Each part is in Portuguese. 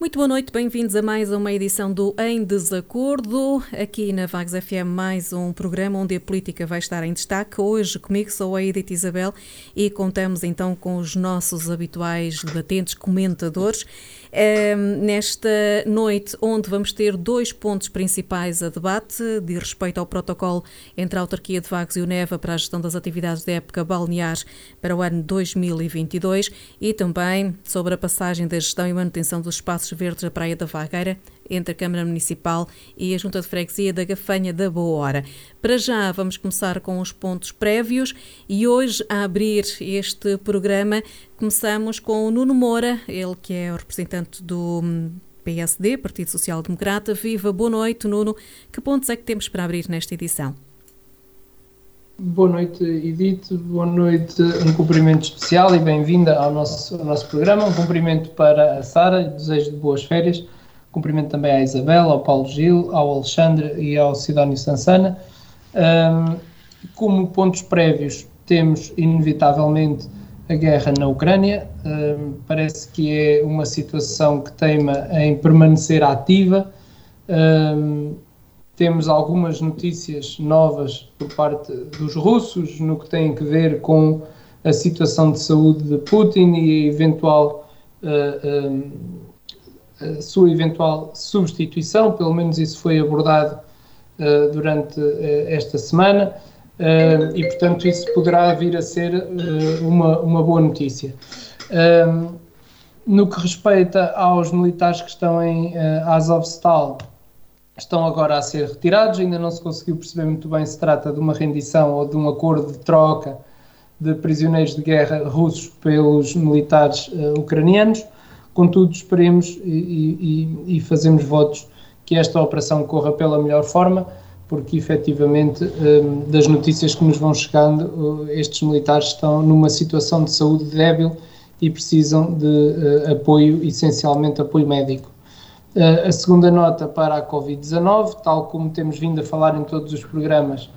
Muito boa noite, bem-vindos a mais uma edição do Em Desacordo, aqui na Vagos FM, mais um programa onde a política vai estar em destaque. Hoje comigo sou a Edith Isabel e contamos então com os nossos habituais debatentes, comentadores nesta noite, onde vamos ter dois pontos principais a debate, de respeito ao protocolo entre a autarquia de Vagos e o NEVA para a gestão das atividades da época balnear para o ano 2022 e também sobre a passagem da gestão e manutenção dos espaços verdes da Praia da Vagueira entre a Câmara Municipal e a Junta de Freguesia da Gafanha da Boa Hora. Para já, vamos começar com os pontos prévios e hoje, a abrir este programa, começamos com o Nuno Moura, ele que é o representante do hum, PSD, Partido Social Democrata. Viva, boa noite, Nuno. Que pontos é que temos para abrir nesta edição? Boa noite, Edith. Boa noite. Um cumprimento especial e bem-vinda ao nosso, ao nosso programa. Um cumprimento para a Sara desejo de boas férias. Cumprimento também à Isabel, ao Paulo Gil, ao Alexandre e ao Sidónio Sansana. Um, como pontos prévios, temos inevitavelmente a guerra na Ucrânia. Um, parece que é uma situação que teima em permanecer ativa. Um, temos algumas notícias novas por parte dos russos no que tem a ver com a situação de saúde de Putin e a eventual uh, a sua eventual substituição, pelo menos isso foi abordado uh, durante uh, esta semana, uh, e portanto isso poderá vir a ser uma, uma boa notícia. no que respeita aos militares que estão em Azovstal, estão agora a ser retirados, ainda não se conseguiu perceber muito bem se trata de uma rendição ou de um acordo de troca de prisioneiros de guerra russos pelos militares ucranianos. Contudo, esperemos e, e, e fazemos votos que esta operação corra pela melhor forma, porque efetivamente, hum, das notícias que nos vão chegando, estes militares estão numa situação de saúde débil e precisam de uh, apoio, essencialmente apoio médico. Uh, a segunda nota para a Covid-19, tal como temos vindo a falar em todos os programas,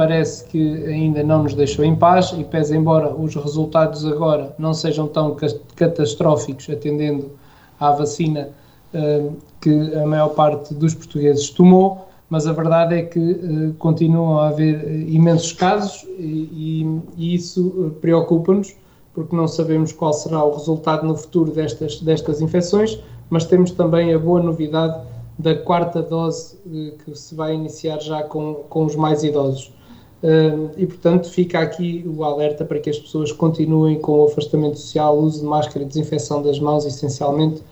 parece que ainda não nos deixou em paz e pese embora os resultados agora não sejam tão catastróficos atendendo à vacina uh, que a maior parte dos portugueses tomou, mas a verdade é que uh, continuam a haver imensos casos e, e, isso preocupa-nos porque não sabemos qual será o resultado no futuro destas, destas infecções, mas temos também a boa novidade da quarta dose que se vai iniciar já com, com os mais idosos e, portanto, fica aqui o alerta para que as pessoas continuem com o afastamento social, uso de máscara desinfecção das mãos, essencialmente,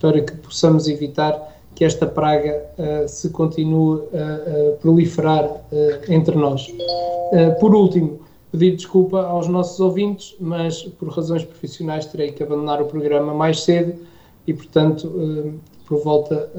para que possamos evitar que esta praga uh, se continue a, proliferar uh, entre nós. Uh, por último, pedir desculpa aos nossos ouvintes, mas por razões profissionais terei que abandonar o programa mais cedo e, portanto, por volta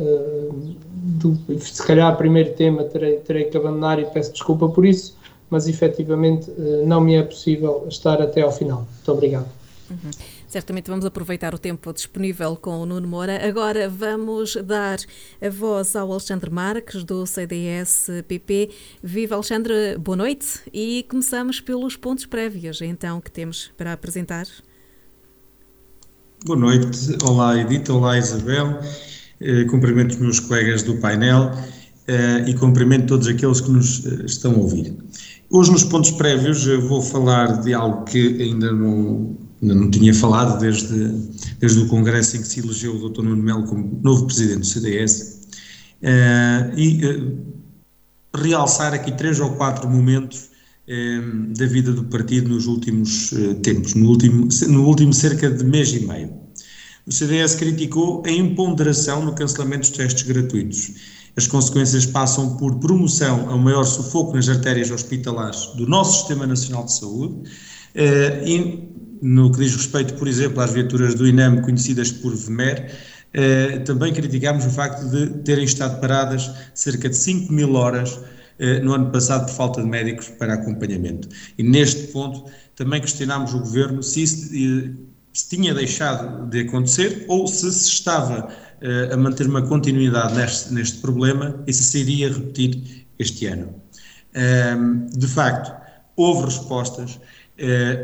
do, se calhar, primeiro tema terei, terei que abandonar e peço desculpa por isso mas efetivamente eh, não me é possível estar até ao final. Muito obrigado. Uhum. Certamente vamos aproveitar o tempo disponível com o Nuno Moura. Agora vamos dar a voz ao Alexandre Marques, do CDS-PP. Viva Alexandre, boa noite. E começamos pelos pontos prévios, então, que temos para apresentar. Boa noite. Olá, Edita. Olá, Isabel. Eh, cumprimento os meus colegas do painel eh, e cumprimento todos aqueles que nos estão a ouvir. Hoje, nos pontos prévios, vou falar de algo que ainda não, ainda não tinha falado desde, desde o congresso em que se elegeu o Dr. Nuno Melo como novo presidente do CDS, uh, eh, e uh, realçar aqui três ou quatro momentos uh, da vida do partido nos últimos tempos, no último, no último cerca de mês e meio. O CDS criticou a imponderação no cancelamento dos testes gratuitos As consequências passam por promoção a maior sufoco nas artérias hospitalares do nosso Sistema Nacional de Saúde uh, e, no que diz respeito, por exemplo, às viaturas do INEM conhecidas por VMER, uh, também criticámos o facto de terem estado paradas cerca de 5 mil horas uh, no ano passado por falta de médicos para acompanhamento. E neste ponto também questionámos o Governo se isso se tinha deixado de acontecer ou se se estava a manter uma continuidade neste, neste, problema e se se iria repetir este ano. Um, de facto, houve respostas, uh,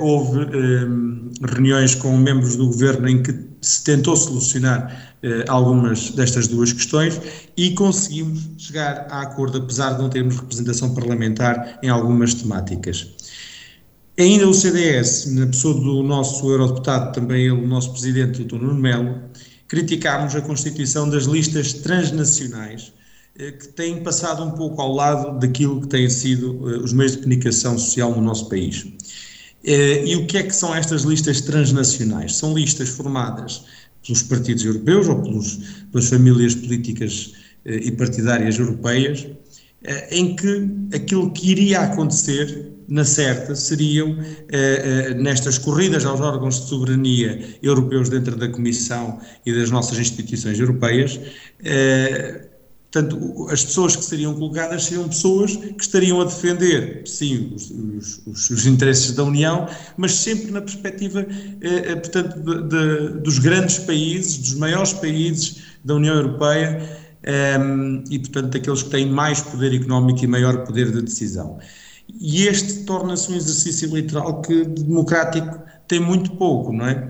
houve reuniões com membros do governo em que se tentou solucionar algumas destas duas questões e conseguimos chegar a acordo, apesar de não termos representação parlamentar em algumas temáticas. Ainda o CDS, na pessoa do nosso eurodeputado, também ele, o nosso presidente, o Dr. Nuno Melo, criticámos a constituição das listas transnacionais, eh, que têm passado um pouco ao lado daquilo que têm sido eh, os meios de comunicação social no nosso país. Eh, e o que é que são estas listas transnacionais? São listas formadas pelos partidos europeus ou pelos, pelas famílias políticas e partidárias europeias, em que aquilo que iria acontecer na certa, seriam, eh, eh, nestas corridas aos órgãos de soberania europeus dentro da Comissão e das nossas instituições europeias, eh, Portanto, as pessoas que seriam colocadas seriam pessoas que estariam a defender, sim, os, os, os interesses da União, mas sempre na perspectiva, eh, portanto, de, de, dos grandes países, dos maiores países da União Europeia eh, e, portanto, daqueles que têm mais poder económico e maior poder de decisão. E este torna-se um exercício eleitoral que democrático tem muito pouco, não é?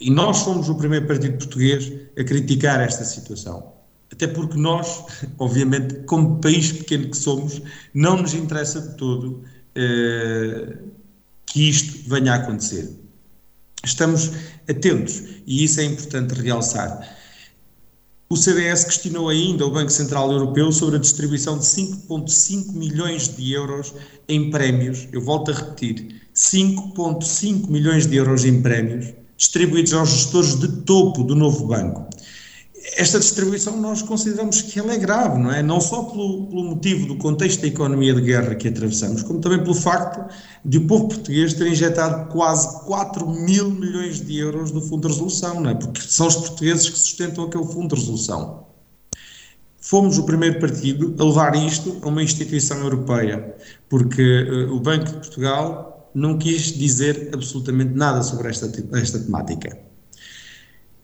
E nós fomos o primeiro partido português a criticar esta situação. Até porque nós, obviamente, como país pequeno que somos, não nos interessa de todo eh, que isto venha a acontecer. Estamos atentos e isso é importante realçar. O CDS questionou ainda o Banco Central Europeu sobre a distribuição de 5,5 milhões de euros em prémios. Eu volto a repetir: 5,5 milhões de euros em prémios distribuídos aos gestores de topo do novo banco esta distribuição nós consideramos que ela é grave, não é? Não só pelo, pelo, motivo do contexto da economia de guerra que atravessamos, como também pelo facto de o povo português ter injetado quase 4 mil milhões de euros no Fundo de Resolução, não é? Porque são os portugueses que sustentam aquele Fundo de Resolução. Fomos o primeiro partido a levar isto a uma instituição europeia, porque uh, o Banco de Portugal não quis dizer absolutamente nada sobre esta, esta temática.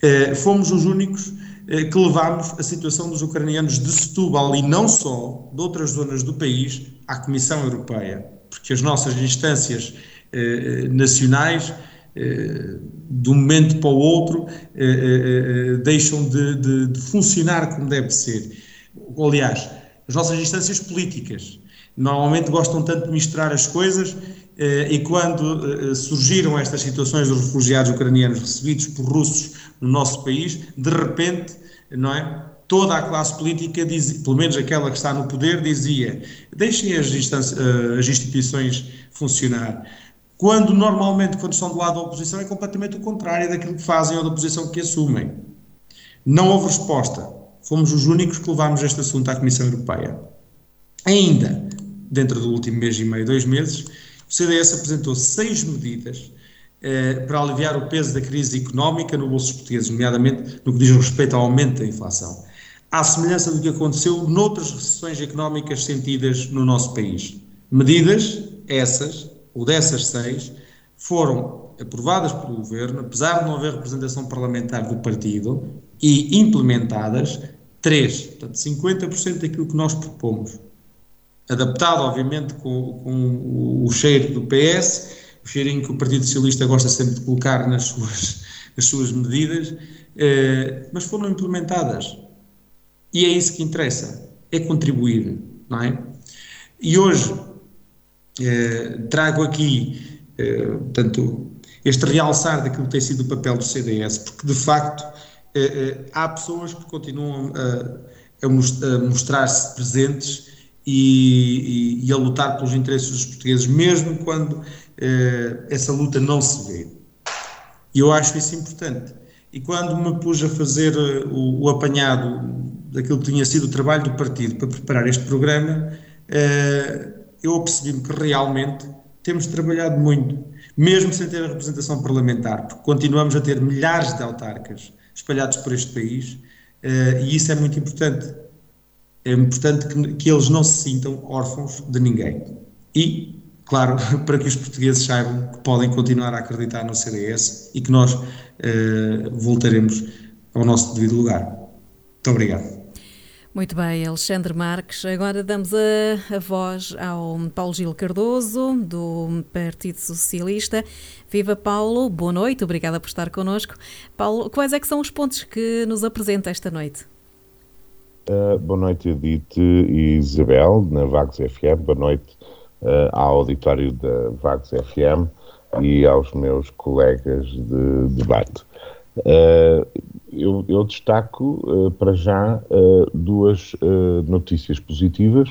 Uh, fomos os únicos que levámos a situação dos ucranianos de Setúbal e não só, de outras zonas do país, à Comissão Europeia, porque as nossas instâncias eh, nacionais, eh, de um momento para o outro, eh, eh, eh, deixam de, de, de, funcionar como deve ser. Aliás, as nossas instâncias políticas normalmente gostam tanto de misturar as coisas e quando surgiram estas situações dos refugiados ucranianos recebidos por russos no nosso país, de repente, não é? Toda a classe política, pelo menos aquela que está no poder, dizia: deixem as, eh, as instituições funcionar. Quando normalmente, quando estão do lado da oposição, é completamente o contrário daquilo que fazem ou da posição que assumem. Não houve resposta. Fomos os únicos que levámos este assunto à Comissão Europeia. Ainda, dentro do último mês e meio, dois meses, o CDS apresentou seis medidas eh, para aliviar o peso da crise económica no bolso dos portugueses, nomeadamente no que diz respeito ao aumento da inflação, à semelhança do que aconteceu noutras recessões económicas sentidas no nosso país. Medidas essas, ou dessas seis, foram aprovadas pelo Governo, apesar de não haver representação parlamentar do partido, e implementadas três, portanto 50% daquilo que nós propomos. Adaptado, obviamente, com, com o cheiro do PS, o cheirinho que o Partido Socialista gosta sempre de colocar nas suas, nas suas medidas, eh, mas foram implementadas. E é isso que interessa, é contribuir, não é? E hoje eh, trago aqui, eh, portanto, este realçar daquilo que tem sido o papel do CDS, porque de facto há pessoas que continuam a, a mostrar-se presentes e, e, e, a lutar pelos interesses dos portugueses, mesmo quando eh, essa luta não se vê. E eu acho isso importante. E quando me pus a fazer eh, o, o apanhado daquilo que tinha sido o trabalho do partido para preparar este programa, eu apercebi-me que realmente temos trabalhado muito, mesmo sem ter a representação parlamentar, porque continuamos a ter milhares de autarcas espalhados por este país e isso é muito importante. É importante que, que eles não se sintam órfãos de ninguém. E, claro, para que os portugueses saibam que podem continuar a acreditar no CDS e que nós voltaremos ao nosso devido lugar. Muito obrigado. Muito bem, Alexandre Marques. Agora damos a, a, voz ao Paulo Gil Cardoso, do Partido Socialista. Viva Paulo, boa noite, obrigada por estar connosco. Paulo, quais é que são os pontos que nos apresenta esta noite? Uh, boa noite, Edith e Isabel, na Vagos FM. Boa noite uh, ao auditório da Vagos FM e aos meus colegas de debate. Uh, eu, eu, destaco para já duas notícias positivas.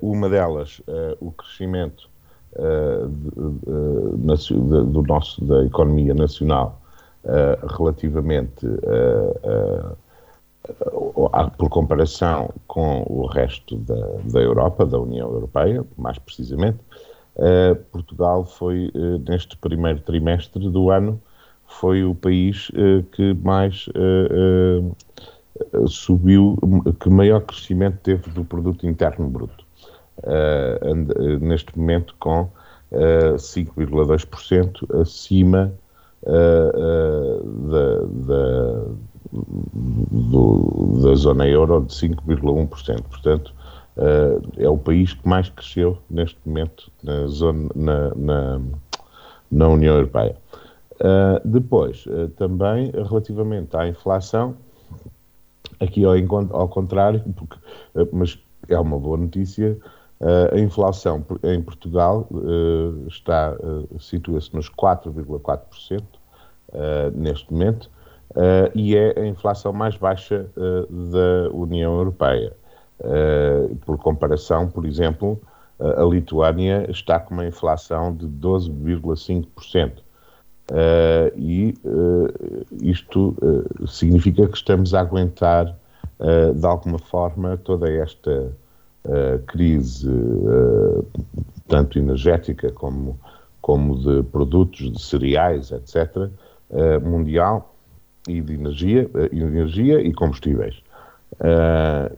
uma delas, o crescimento de, de, do nosso, da economia nacional relativamente por comparação com o resto da, da Europa, da União Europeia, mais precisamente, Portugal foi, neste primeiro trimestre do ano, foi o país uh, que mais uh, uh, subiu, que maior crescimento teve do produto interno bruto. neste momento com 5,2% acima da, da, do, da zona euro de 5,1%. Portanto, é o país que mais cresceu neste momento na, zona, na, na, na União Europeia. Uh, depois, uh, também relativamente à inflação, aqui ao, ao contrário, porque, uh, mas é uma boa notícia, a inflação em Portugal está situa-se nos 4,4% neste momento e é a inflação mais baixa da União Europeia. por comparação, por exemplo, a Lituânia está com uma inflação de 12,5%. Uh, e uh, isto uh, significa que estamos a aguentar, de alguma forma, toda esta crise, tanto energética como, como de produtos, de cereais, etc., mundial, e de energia, energia e combustíveis.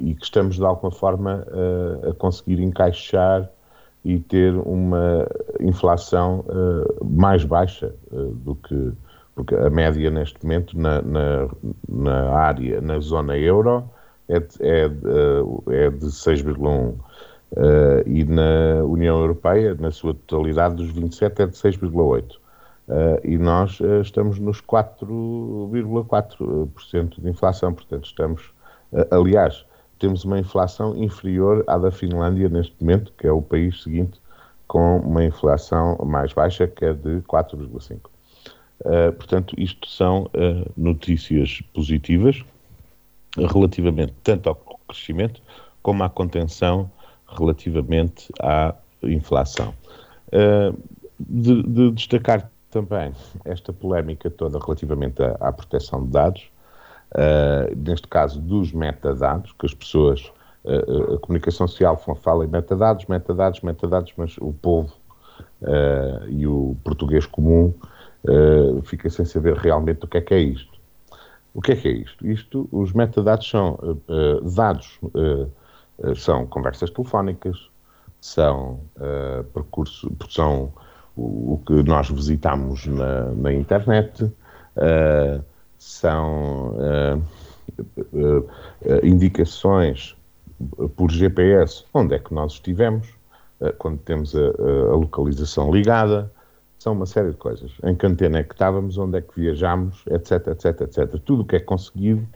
e que estamos, de alguma forma, a conseguir encaixar e ter uma inflação uh, mais baixa uh, do que porque a média neste momento na, na, na área, na zona euro, é de, é uh, é de 6,1 e na União Europeia, na sua totalidade dos 27, é de 6,8. E nós estamos nos 4,4% de inflação, portanto estamos, aliás, temos uma inflação inferior à da Finlândia neste momento, que é o país seguinte com uma inflação mais baixa, que é de 4,5%. Uh, portanto, isto são uh, notícias positivas relativamente tanto ao crescimento como à contenção relativamente à inflação. Uh, de, de, destacar também esta polémica toda relativamente à, à proteção de dados, uh, neste caso dos metadados, que as pessoas, uh, a comunicação social fala em metadados, metadados, metadados, mas o povo uh, e o português comum fica sem saber realmente o que é que é isto. O que é que é isto? Isto, os metadados são dados, são conversas telefónicas, são percursos, são o, que nós visitamos na, na internet, uh, são uh, indicações por GPS onde é que nós estivemos, quando temos a, a, localização ligada, são uma série de coisas. Em que antena é que estávamos, onde é que viajámos, etc, etc, etc. Tudo o que é conseguido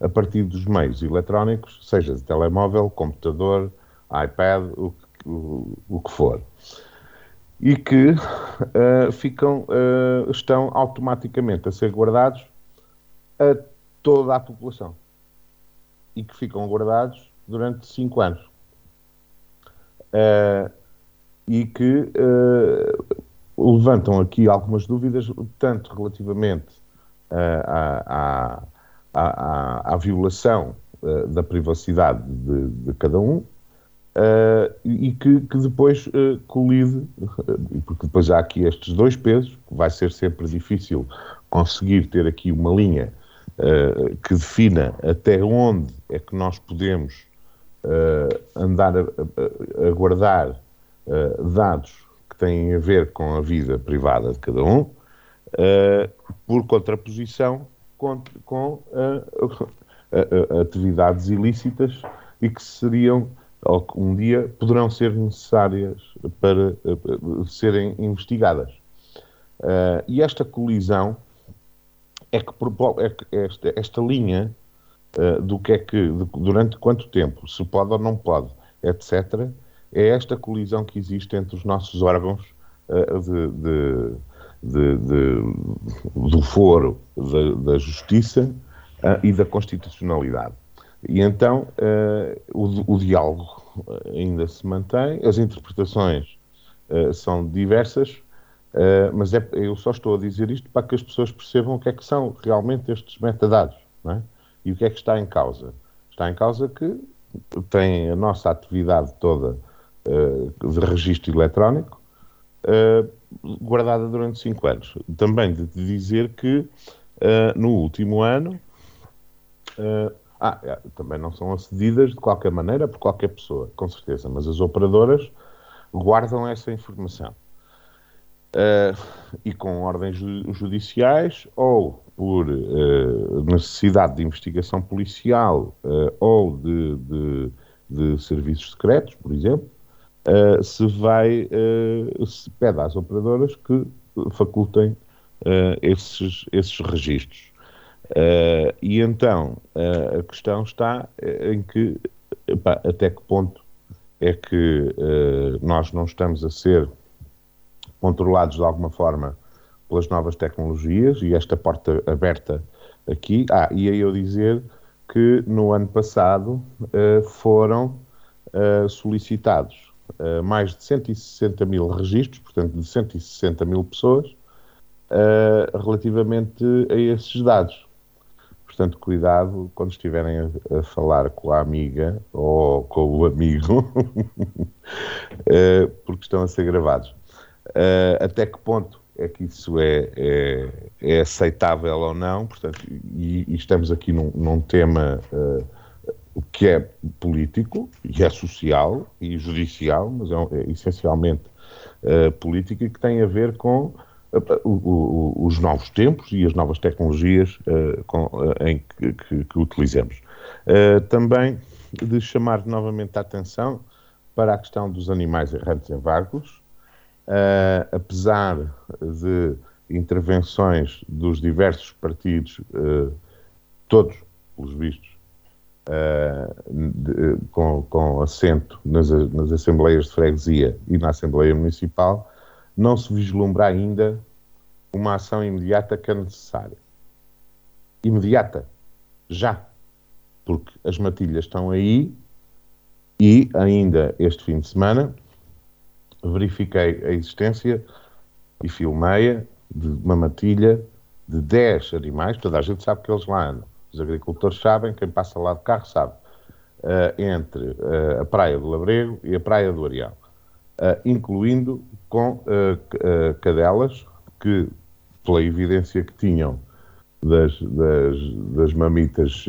a partir dos meios eletrónicos, seja de telemóvel, computador, iPad, o, o, o que for. E que uh, ficam, uh, estão automaticamente a ser guardados a toda a população e que ficam guardados durante cinco anos. Uh, e que levantam aqui algumas dúvidas, tanto relativamente à, à, à, à, violação da privacidade de, de cada um uh, e que, que depois uh, colide, porque depois há aqui estes dois pesos, vai ser sempre difícil conseguir ter aqui uma linha que defina até onde é que nós podemos andar a, a, a guardar dados que têm a ver com a vida privada de cada um, por contraposição com, com uh, uh, atividades ilícitas e que seriam, um dia poderão ser necessárias para serem investigadas. e esta colisão é que, é que esta, esta, linha do que é que, durante quanto tempo, se pode ou não pode, etc., é esta colisão que existe entre os nossos órgãos de, de de, de, do foro da, da justiça uh, e da constitucionalidade. E então uh, o, o, diálogo ainda se mantém, as interpretações uh, são diversas, mas é, eu só estou a dizer isto para que as pessoas percebam o que é que são realmente estes metadados é? e o que é que está em causa. Está em causa que tem a nossa atividade toda de registro eletrónico, guardada durante cinco anos. Também de dizer que uh, no último ano. Ah, é, também não são acedidas de qualquer maneira por qualquer pessoa, com certeza, mas as operadoras guardam essa informação. Uh, e com ordens judiciais ou por uh, necessidade de investigação policial uh, ou de, de, de, serviços secretos, por exemplo, se vai, se pede às operadoras que facultem esses, esses registros. E então a questão está em que epá, até que ponto é que nós não estamos a ser controlados de alguma forma pelas novas tecnologias e esta porta aberta aqui. Ah, e aí eu dizer que no ano passado uh, foram uh, solicitados uh, mais de 160 mil registros, portanto, de 160 mil pessoas, uh, relativamente a esses dados. Portanto, cuidado quando estiverem a, a falar com a amiga ou com o amigo, uh, porque estão a ser gravados. até que ponto é que isso é, é, é aceitável ou não? Portanto, e, e estamos aqui num, num tema que é político e é social e judicial, mas é, é essencialmente uh, político e que tem a ver com os novos tempos e as novas tecnologias uh, com, em que, que, que utilizamos. também de chamar novamente a atenção para a questão dos animais errantes em vagos, apesar de intervenções dos diversos partidos, todos, pelos vistos, uh, de, com, com assento nas, nas Assembleias de Freguesia e na Assembleia Municipal, não se vislumbra ainda uma ação imediata que é necessária. Imediata. Já. Porque as matilhas estão aí e ainda este fim de semana verifiquei a existência e filmei de uma matilha de 10 animais, toda a gente sabe que eles lá andam os agricultores sabem, quem passa lá de carro sabe, uh, entre uh, a Praia do Labrego e a Praia do Areal, incluindo com cadelas que, pela evidência que tinham das, das, das mamitas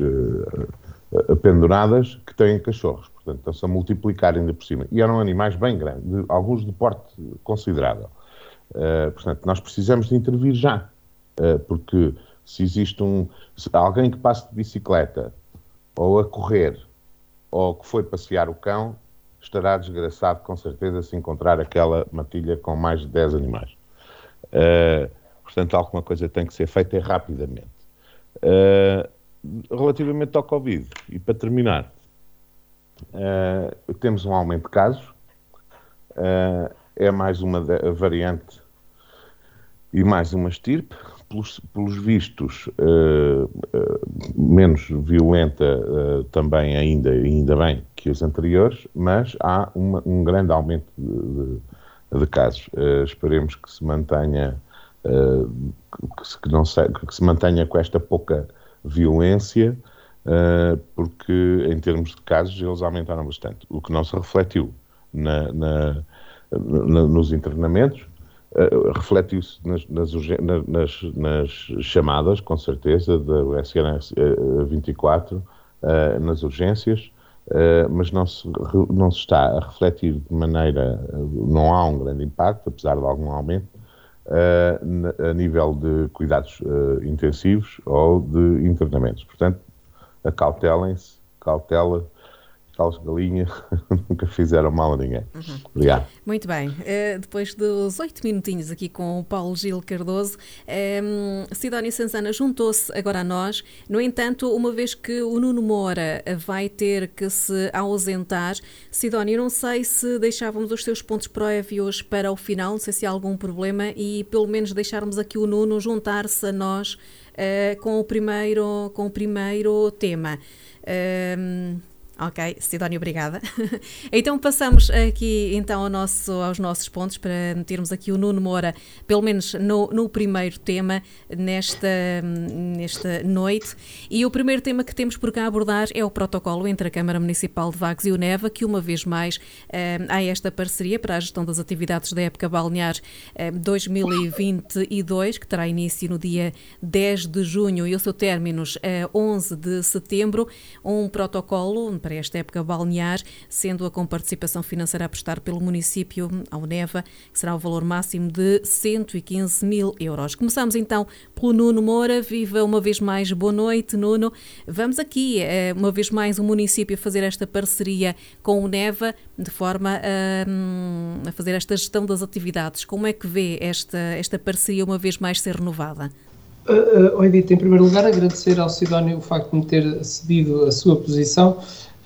penduradas, que têm cachorros. Portanto, estão-se a multiplicar ainda por cima. E eram animais bem grandes, de, alguns de porte considerável. portanto, nós precisamos de intervir já, porque se existe um se alguém que passe de bicicleta ou a correr ou que foi passear o cão, estará desgraçado com certeza se encontrar aquela matilha com mais de 10 animais. Uh, portanto, alguma coisa tem que ser feita rapidamente. Uh, relativamente ao Covid, e para terminar, uh, temos um aumento de casos, é mais uma variante e mais uma estirpe, pelos, pelos vistos, menos violenta também, ainda, ainda bem, anteriores, mas há uma, um grande aumento de, de, de casos. esperemos que se mantenha, que, se, que, não se, que se mantenha com esta pouca violência uh, porque em termos de casos eles aumentaram bastante, o que não se refletiu na, na, na, nos internamentos, uh, refletiu-se nas, nas, nas, nas, chamadas, com certeza, da SNS 24, uh, nas urgências, Uh, mas não se, não se está a refletir de maneira, não há um grande impacto, apesar de algum aumento, uh, a nível de cuidados uh, intensivos ou de internamentos. Portanto, acautelem-se, cautela Carlos Galinha, nunca fizeram mal a ninguém. Uhum. Obrigado. Muito bem. Uh, depois dos oito minutinhos aqui com o Paulo Gil Cardoso, um, Sidónia Sanzana juntou-se agora a nós. No entanto, uma vez que o Nuno Moura vai ter que se ausentar, Sidónia, não sei se deixávamos os seus pontos prévios para o final, não sei se há algum problema, e pelo menos deixarmos aqui o Nuno juntar-se a nós uh, com, o primeiro, com o primeiro tema. Uh, Ok, Sidónia, obrigada. então passamos aqui então ao nosso, aos nossos pontos para metermos aqui o Nuno Moura, pelo menos no, no primeiro tema, nesta, nesta noite. E o primeiro tema que temos por cá abordar é o protocolo entre a Câmara Municipal de Vagos e o Neva, que uma vez mais eh, há esta parceria para a gestão das atividades da época balnear eh, 2022, que terá início no dia 10 de junho e o seu término é 11 de setembro. Um protocolo para esta época balnear, sendo a comparticipação financeira a prestar pelo município ao Neva, que será o valor máximo de 115 mil euros. Começamos então pelo Nuno Moura. Viva uma vez mais, boa noite, Nuno. Vamos aqui, eh, uma vez mais, o município a fazer esta parceria com o Neva, de forma a, a fazer esta gestão das atividades. Como é que vê esta, esta parceria uma vez mais ser renovada? Uh, uh, Edith, em primeiro lugar, agradecer ao Sidónio o facto de me ter cedido a sua posição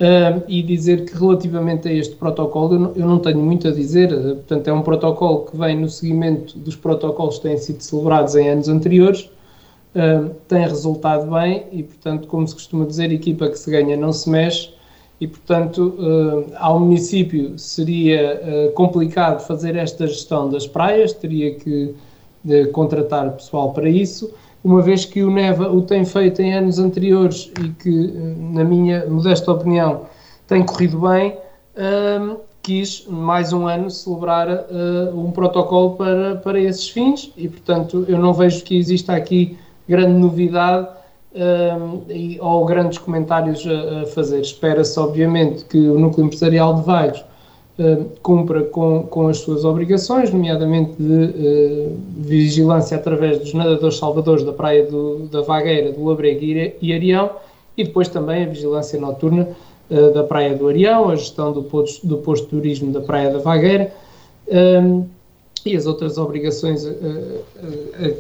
uh, e dizer que relativamente a este protocolo eu não, eu não tenho muito a dizer, uh, portanto é um protocolo que vem no seguimento dos protocolos que têm sido celebrados em anos anteriores, uh, tem resultado bem e portanto, como se costuma dizer, equipa que se ganha não se mexe. E portanto ao município seria complicado fazer esta gestão das praias, teria que contratar pessoal para isso, uma vez que o Neva o tem feito em anos anteriores e que, na minha modesta opinião, tem corrido bem, um, quis mais um ano celebrar uh, um protocolo para, para esses fins e, portanto, eu não vejo que exista aqui grande novidade um, e, ou grandes comentários a, a fazer. Espera-se, obviamente, que o núcleo empresarial de Vagos cumpra com, com as suas obrigações, nomeadamente de uh, vigilância através dos nadadores salvadores da Praia do, da Vagueira, do Labrego e Arião, e depois também a vigilância noturna uh, da Praia do Arião, a gestão do posto, do posto de turismo da Praia da Vagueira, um, e as outras obrigações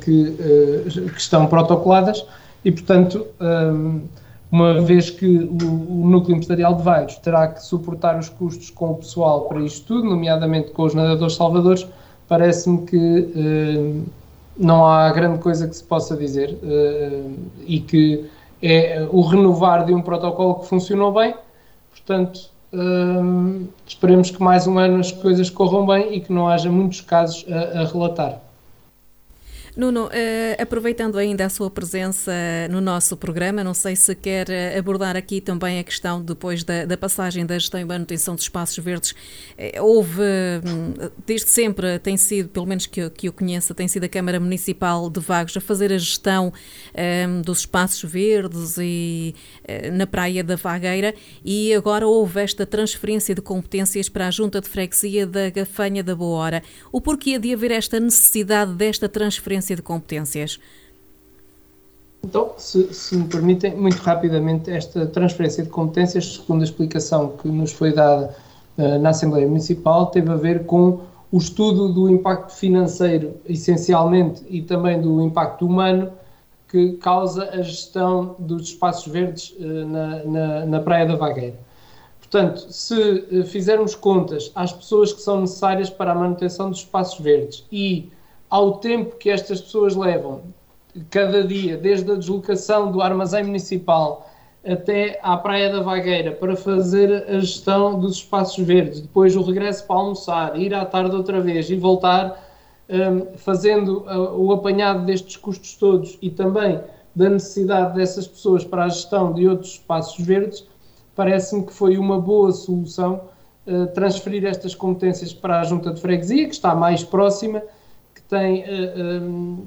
que, que, estão protocoladas, e portanto. Um, uma vez que o, o, núcleo empresarial de Vagos terá que suportar os custos com o pessoal para isto tudo, nomeadamente com os nadadores salvadores, parece-me que eh, não há grande coisa que se possa dizer eh, e que é o renovar de um protocolo que funcionou bem, portanto eh, esperemos que mais um ano as coisas corram bem e que não haja muitos casos a, a relatar. Nuno, uh, aproveitando ainda a sua presença no nosso programa, não sei se quer eh, abordar aqui também a questão depois da, da passagem da gestão e manutenção dos espaços verdes. Uh, houve, hum, desde sempre, tem sido, pelo menos que eu, que eu conheça, tem sido a Câmara Municipal de Vagos a fazer a gestão um, dos espaços verdes e uh, na Praia da Vagueira e agora houve esta transferência de competências para a Junta de Freguesia da Gafanha da Boa Hora. O porquê de haver esta necessidade desta transferência transferência de competências? Então, se, se, me permitem, muito rapidamente, esta transferência de competências, segundo a explicação que nos foi dada uh, na Assembleia Municipal, teve a ver com o estudo do impacto financeiro, essencialmente, e também do impacto humano que causa a gestão dos espaços verdes uh, na, na, na, Praia da Vagueira. Portanto, se uh, fizermos contas às pessoas que são necessárias para a manutenção dos espaços verdes e ao tempo que estas pessoas levam cada dia, desde a deslocação do armazém municipal até à Praia da Vagueira para fazer a gestão dos espaços verdes, depois o regresso para almoçar, ir à tarde outra vez e voltar, um, fazendo uh, o apanhado destes custos todos e também da necessidade dessas pessoas para a gestão de outros espaços verdes, parece-me que foi uma boa solução uh, transferir estas competências para a Junta de Freguesia, que está mais próxima, tem uh, um,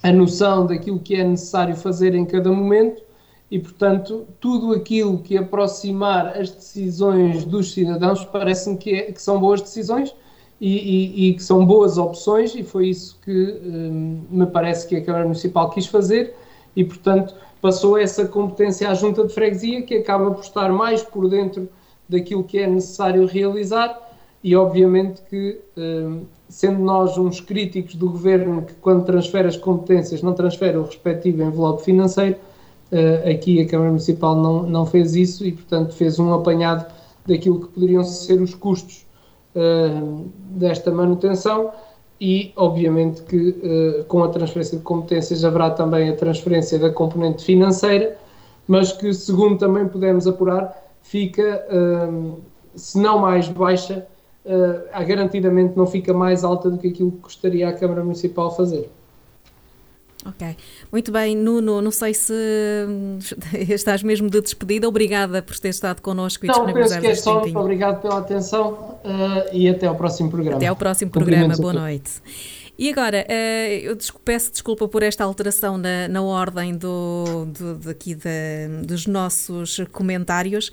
a noção daquilo que é necessário fazer em cada momento e, portanto, tudo aquilo que aproximar as decisões dos cidadãos parece-me que, é, que, são boas decisões e, e, e, que são boas opções, e foi isso que um, me parece que a Câmara Municipal quis fazer, e, portanto, passou essa competência à Junta de Freguesia, que acaba por estar mais por dentro daquilo que é necessário realizar, e obviamente que, um, sendo nós uns críticos do governo que, quando transfere as competências, não transfere o respectivo envelope financeiro Uh, aqui a Câmara Municipal não, não fez isso e, portanto, fez um apanhado daquilo que poderiam ser os custos uh, desta manutenção. E, obviamente, que uh, com a transferência de competências haverá também a transferência da componente financeira, mas que, segundo também podemos apurar, fica, se não mais baixa, garantidamente não fica mais alta do que aquilo que gostaria a Câmara Municipal fazer. Ok, muito bem, Nuno, não sei se estás mesmo de despedida, obrigada por ter estado connosco e Não, penso que é só, obrigado pela atenção uh, e até ao próximo programa. Até ao próximo programa, boa noite. E agora, uh, eu peço desculpa por esta alteração na, na ordem do, do, daqui de, dos nossos comentários,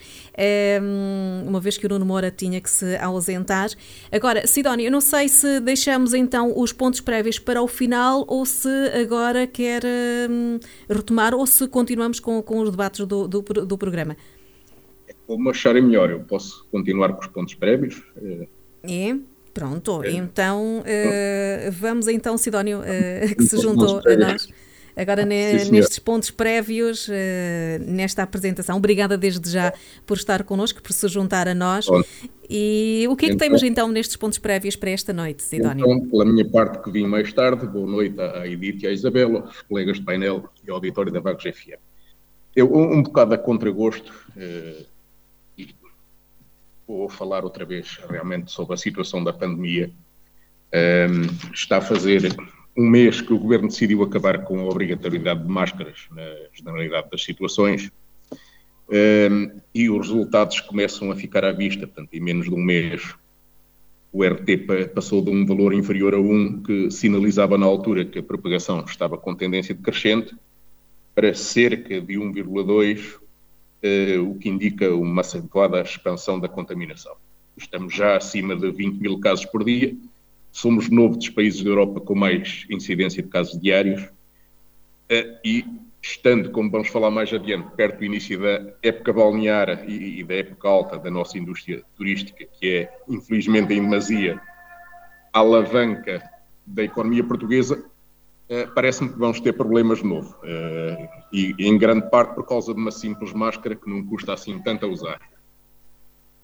um, uma vez que o Nuno Moura tinha que se ausentar. Agora, Sidónia, eu não sei se deixamos então os pontos prévios para o final ou se agora quer um, retomar ou se continuamos com, com os debates do, do, do programa. Como acharem melhor, eu posso continuar com os pontos prévios. É? Pronto, é. então uh, vamos então, Sidónio, uh, que se juntou a nós. Agora, ne, Sim, nestes pontos prévios, uh, nesta apresentação, obrigada desde já por estar connosco, por se juntar a nós. Bom. E o que é que então, temos então nestes pontos prévios para esta noite, Sidónio? Então, pela minha parte, que vim mais tarde, boa noite à Edith e à Isabela, aos colegas de painel e ao auditório da Vagos FM. Eu, um, um bocado a contragosto, uh, vou falar outra vez realmente sobre a situação da pandemia. Um, está a fazer um mês que o governo decidiu acabar com a obrigatoriedade de máscaras na generalidade das situações um, e os resultados começam a ficar à vista. Portanto, em menos de um mês, o RT passou de um valor inferior a 1, que sinalizava na altura que a propagação estava com tendência decrescente, para cerca de 1,2, eh, o que indica uma acentuada expansão da contaminação. Estamos já acima de 20 mil casos por dia, somos novo dos países da Europa com mais incidência de casos diários eh, e estando, como vamos falar mais adiante, perto do início da época balnear e, da época alta da nossa indústria turística, que é, infelizmente, em demasia, a alavanca da economia portuguesa, eh, parece-me que vamos ter problemas de novo. Uh, e, em grande parte por causa de uma simples máscara que não custa assim tanto a usar.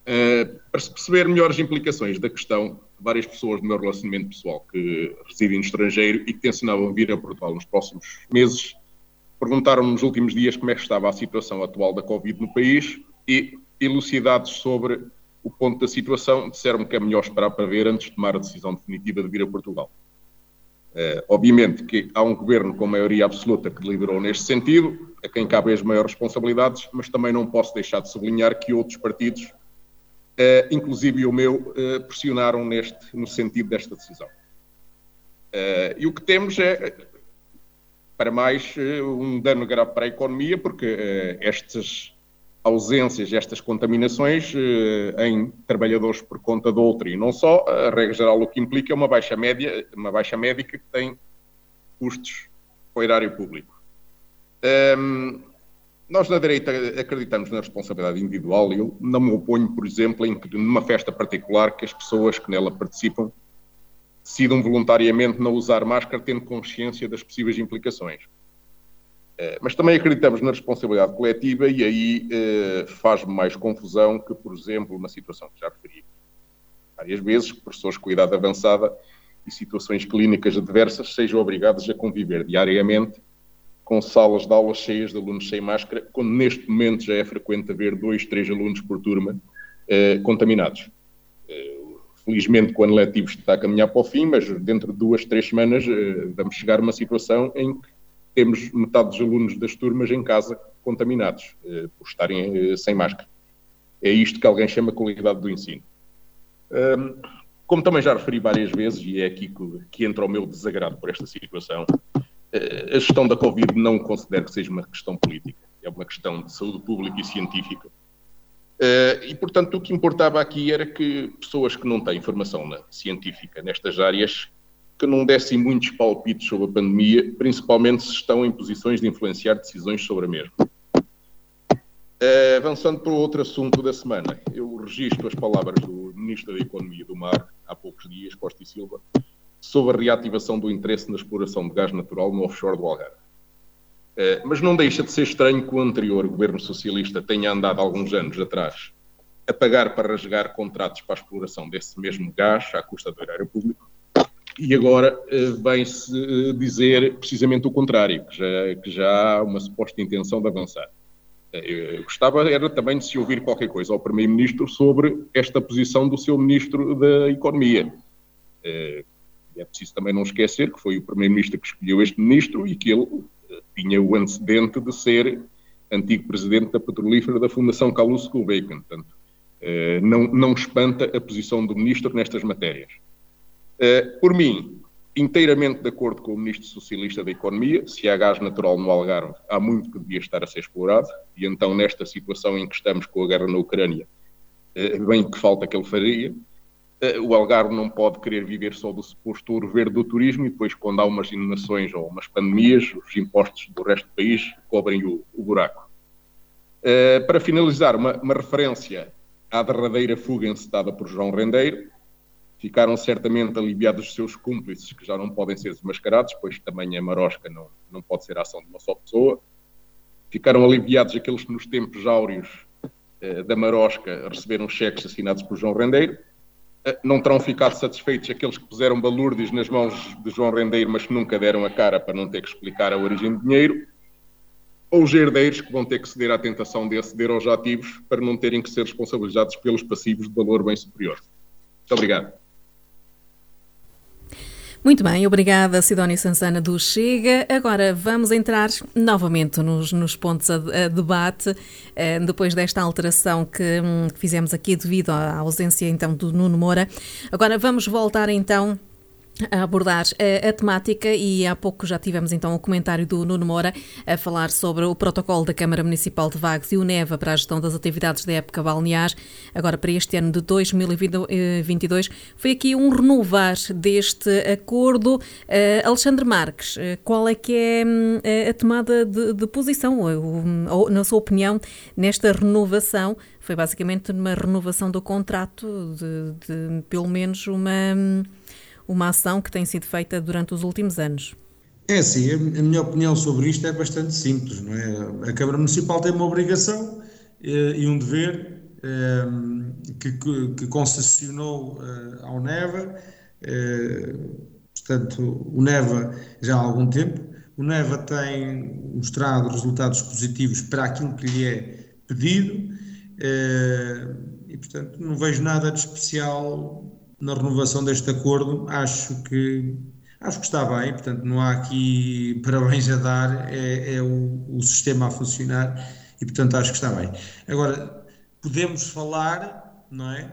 Uh, para se perceber melhor as implicações da questão, várias pessoas do meu relacionamento pessoal que residem no estrangeiro e que tensionavam vir a Portugal nos próximos meses perguntaram-me nos últimos dias como é que estava a situação atual da Covid no país e, elucidados sobre o ponto da situação, disseram-me que é melhor esperar para ver antes de tomar a decisão definitiva de vir a Portugal. Uh, obviamente que há um governo com maioria absoluta que deliberou neste sentido, a quem cabem as maiores responsabilidades, mas também não posso deixar de sublinhar que outros partidos, uh, inclusive o meu, uh, pressionaram neste, no sentido desta decisão. e o que temos é, para mais, um dano grave para a economia, porque estes ausências, estas contaminações eh, em trabalhadores por conta de outro e não só, a regra geral o que implica é uma baixa média, uma baixa médica que tem custos para o erário público. Um, nós na direita acreditamos na responsabilidade individual e eu não me oponho, por exemplo, em que numa festa particular que as pessoas que nela participam decidam voluntariamente não usar máscara tendo consciência das possíveis implicações. Eh, mas também acreditamos na responsabilidade coletiva e aí eh, faz-me mais confusão que, por exemplo, uma situação que já referi várias vezes, que professores com idade avançada e situações clínicas adversas sejam obrigados a conviver diariamente com salas de aulas cheias de alunos sem máscara, quando neste momento já é frequente haver dois, três alunos por turma eh, contaminados. Eh, felizmente, o ano letivo está a caminhar para o fim, mas dentro de duas, três semanas eh, vamos chegar a uma situação em que temos metade dos alunos das turmas em casa contaminados uh, por estarem uh, sem máscara. É isto que alguém chama qualidade do ensino. Como também já referi várias vezes, e é aqui que, que entra o meu desagrado por esta situação, a gestão da Covid não considero que seja uma questão política, é uma questão de saúde pública e científica. E, portanto, o que importava aqui era que pessoas que não têm formação científica nestas áreas que não dessem muitos palpites sobre a pandemia, principalmente se estão em posições de influenciar decisões sobre a mesma. Uh, avançando para o outro assunto da semana, eu registro as palavras do Ministro da Economia do Mar, há poucos dias, Costa e Silva, sobre a reativação do interesse na exploração de gás natural no offshore do Algarve. Uh, mas não deixa de ser estranho que o anterior governo socialista tenha andado alguns anos atrás a pagar para rasgar contratos para a exploração desse mesmo gás à custa do erário público e agora uh, vem-se dizer precisamente o contrário, que já, que já há uma suposta intenção de avançar. Eu gostava era também de se ouvir qualquer coisa ao Primeiro-Ministro sobre esta posição do seu Ministro da Economia. É preciso também não esquecer que foi o Primeiro-Ministro que escolheu este Ministro e que ele eh, tinha o antecedente de ser antigo Presidente da Petrolífera da Fundação Calouste Gulbenkian. Portanto, eh, não, não espanta a posição do Ministro nestas matérias. Eh, por mim, inteiramente de acordo com o Ministro Socialista da Economia, se há gás natural no Algarve, há muito que devia estar a ser explorado, e então nesta situação em que estamos com a guerra na Ucrânia, eh, bem que falta que ele faria, eh, o Algarve não pode querer viver só do suposto ouro verde do turismo e depois quando há umas inundações ou umas pandemias, os impostos do resto do país cobrem o, o buraco. Para finalizar, uma, uma referência à derradeira fuga encetada por João Rendeiro, ficaram certamente aliviados os seus cúmplices, que já não podem ser desmascarados, pois também a marosca não, não pode ser a ação de uma só pessoa. Ficaram aliviados aqueles que nos tempos áureos eh, da marosca receberam cheques assinados por João Rendeiro. Eh, não terão ficado satisfeitos aqueles que puseram balúrdios nas mãos de João Rendeiro, mas que nunca deram a cara para não ter que explicar a origem do dinheiro. Ou os herdeiros que vão ter que ceder à tentação de aceder aos ativos para não terem que ser responsabilizados pelos passivos de valor bem superior. Muito obrigado. Muito bem, obrigada Sidónia Sansana do Chega. Agora vamos entrar novamente nos, nos pontos a, a debate, eh, depois desta alteração que, hum, que fizemos aqui devido à ausência então do Nuno Moura. Agora vamos voltar então a abordar a, a, temática e há pouco já tivemos então o comentário do Nuno Moura a falar sobre o protocolo da Câmara Municipal de Vagos e o NEVA para a gestão das atividades da época balnear, agora para este ano de 2022. Foi aqui um renovar deste acordo. Uh, Alexandre Marques, uh, qual é que é uh, a tomada de, de posição, ou, na sua opinião, nesta renovação? Foi basicamente uma renovação do contrato de, de pelo menos uma uma ação que tem sido feita durante os últimos anos. É sim, a minha opinião sobre isto é bastante simples, não é? A Câmara Municipal tem uma obrigação eh, e um dever eh, que, que, concessionou eh, ao NEVA, portanto, o NEVA já há algum tempo, o NEVA tem mostrado resultados positivos para aquilo que lhe é pedido e, portanto, não vejo nada de especial na renovação deste acordo, acho que acho que está bem, portanto não há aqui parabéns a dar, é, é o, o, sistema a funcionar e portanto acho que está bem. Agora, podemos falar, não é?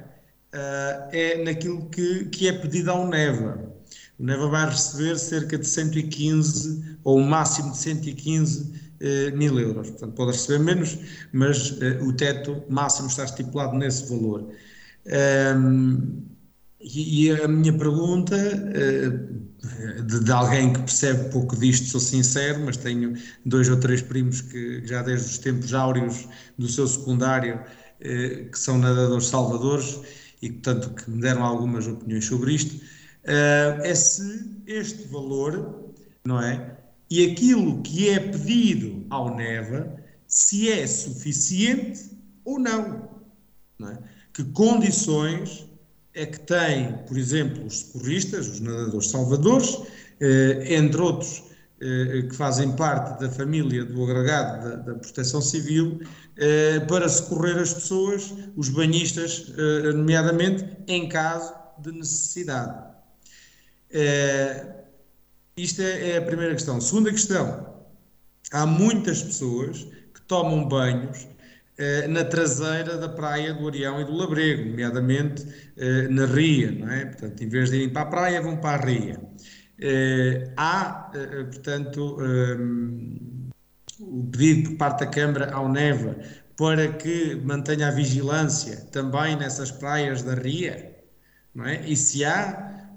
Uh, é naquilo que, que é pedido ao NEVA. O NEVA vai receber cerca de 115 ou o máximo de 115 uh, eh, mil euros. Portanto, pode receber menos, mas uh, o teto máximo está estipulado nesse valor. Um, e, a minha pergunta, uh, de, alguém que percebe pouco disto, sou sincero, mas tenho dois ou três primos que já desde os tempos áureos do seu secundário, uh, que são nadadores salvadores e que, tanto que me deram algumas opiniões sobre isto, uh, é se este valor, não é? E aquilo que é pedido ao NEVA, se é suficiente ou não. não é? Que condições é que tem, por exemplo, os socorristas, os nadadores salvadores, eh, entre outros eh, que fazem parte da família do agregado da, da Proteção Civil, eh, para socorrer as pessoas, os banhistas, nomeadamente, em caso de necessidade. Isto é, é, a primeira questão. Segunda questão, há muitas pessoas que tomam banhos eh, na traseira da praia do Arião e do Labrego, nomeadamente eh, na Ria, não é? Portanto, em vez de irem para a praia, vão para a Ria. Eh, há, portanto, o pedido por parte da Câmara ao Neva para que mantenha a vigilância também nessas praias da Ria, não é? E se há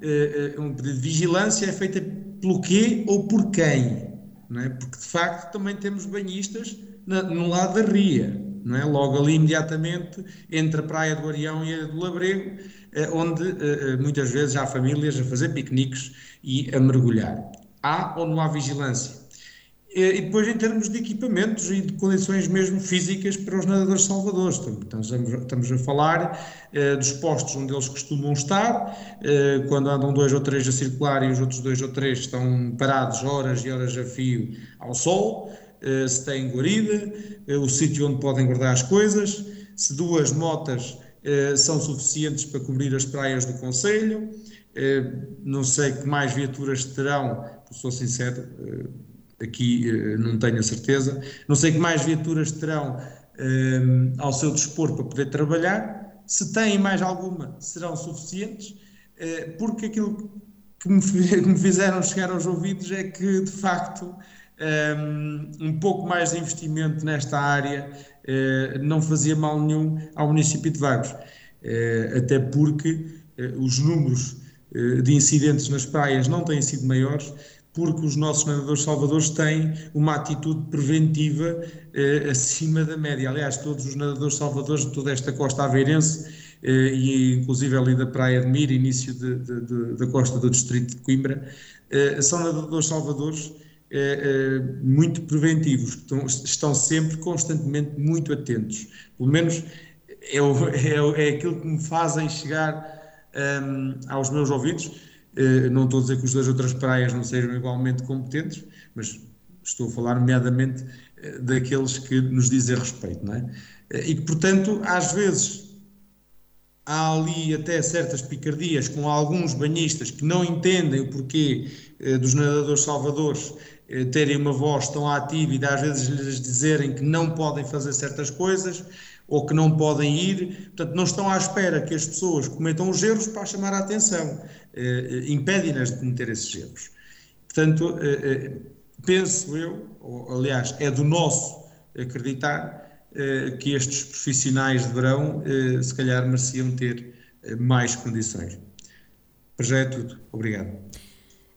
um pedido de vigilância é feita pelo quê ou por quem? É? Porque de facto também temos banhistas no lado da Ria, não é? logo ali imediatamente entre a Praia do Arião e a do Labrego, eh, onde eh, eh, muitas vezes há famílias a fazer piqueniques e a mergulhar. Há ou não há vigilância? E depois, em termos de equipamentos e de condições mesmo físicas para os nadadores salvadores. Estamos, a falar dos postos onde eles costumam estar, quando andam dois ou três a circular e os outros dois ou três estão parados horas e horas a fio ao sol, se têm guarida, o sítio onde podem guardar as coisas, se duas motas são suficientes para cobrir as praias do Conselho. não sei que mais viaturas terão, sou sincero aqui não tenho a certeza. Não sei que mais viaturas terão ao seu dispor para poder trabalhar. Se têm mais alguma, serão suficientes, porque aquilo que me, fizeram chegar aos ouvidos é que, de facto, um, pouco mais de investimento nesta área não fazia mal nenhum ao município de Vagos. até porque os números de incidentes nas praias não têm sido maiores, porque os nossos nadadores salvadores têm uma atitude preventiva eh, acima da média. Aliás, todos os nadadores salvadores de toda esta costa aveirense eh, e inclusive ali da Praia de Mira, início de, de, de, da costa do distrito de Coimbra, eh, são nadadores salvadores eh, eh, muito preventivos, estão, estão, sempre, constantemente, muito atentos. Pelo menos é, o, é, é aquilo que me fazem chegar um, ehm, aos meus ouvidos eh, não estou a dizer que os das outras praias não sejam igualmente competentes, mas estou a falar nomeadamente eh, daqueles que nos dizem respeito, não é? Eh, e que, portanto, às vezes há ali até certas picardias com alguns banhistas que não entendem o porquê dos nadadores salvadores terem uma voz tão ativa e às vezes lhes dizerem que não podem fazer certas coisas ou que não podem ir, portanto, não estão à espera que as pessoas cometam os erros para chamar a atenção, eh, impedem-nas de cometer esses erros. Portanto, eh, eh, penso eu, ou, aliás, é do nosso acreditar eh, que estes profissionais de verão, eh, se calhar, mereciam ter eh, mais condições. Para já é tudo. Obrigado.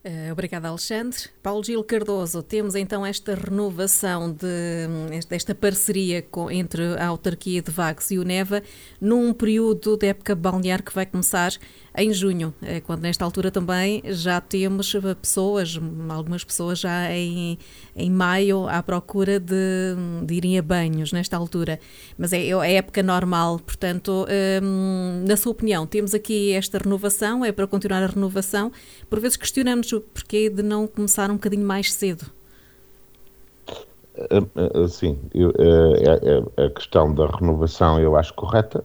Uh, obrigada, Alexandre. Paulo Gil Cardoso, temos então esta renovação de, desta parceria com, entre a autarquia de Vagos e o Neva num período de época balnear que vai começar em junho, é quando nesta altura também já temos pessoas, algumas pessoas já em, em maio à procura de, de irem a banhos nesta altura. Mas é, é época normal, portanto, hum, na sua opinião, temos aqui esta renovação, é para continuar a renovação. Por vezes questionamos o porquê de não começar um bocadinho mais cedo. Eh, eh, sim, eu, a, a, questão da renovação eu acho correta.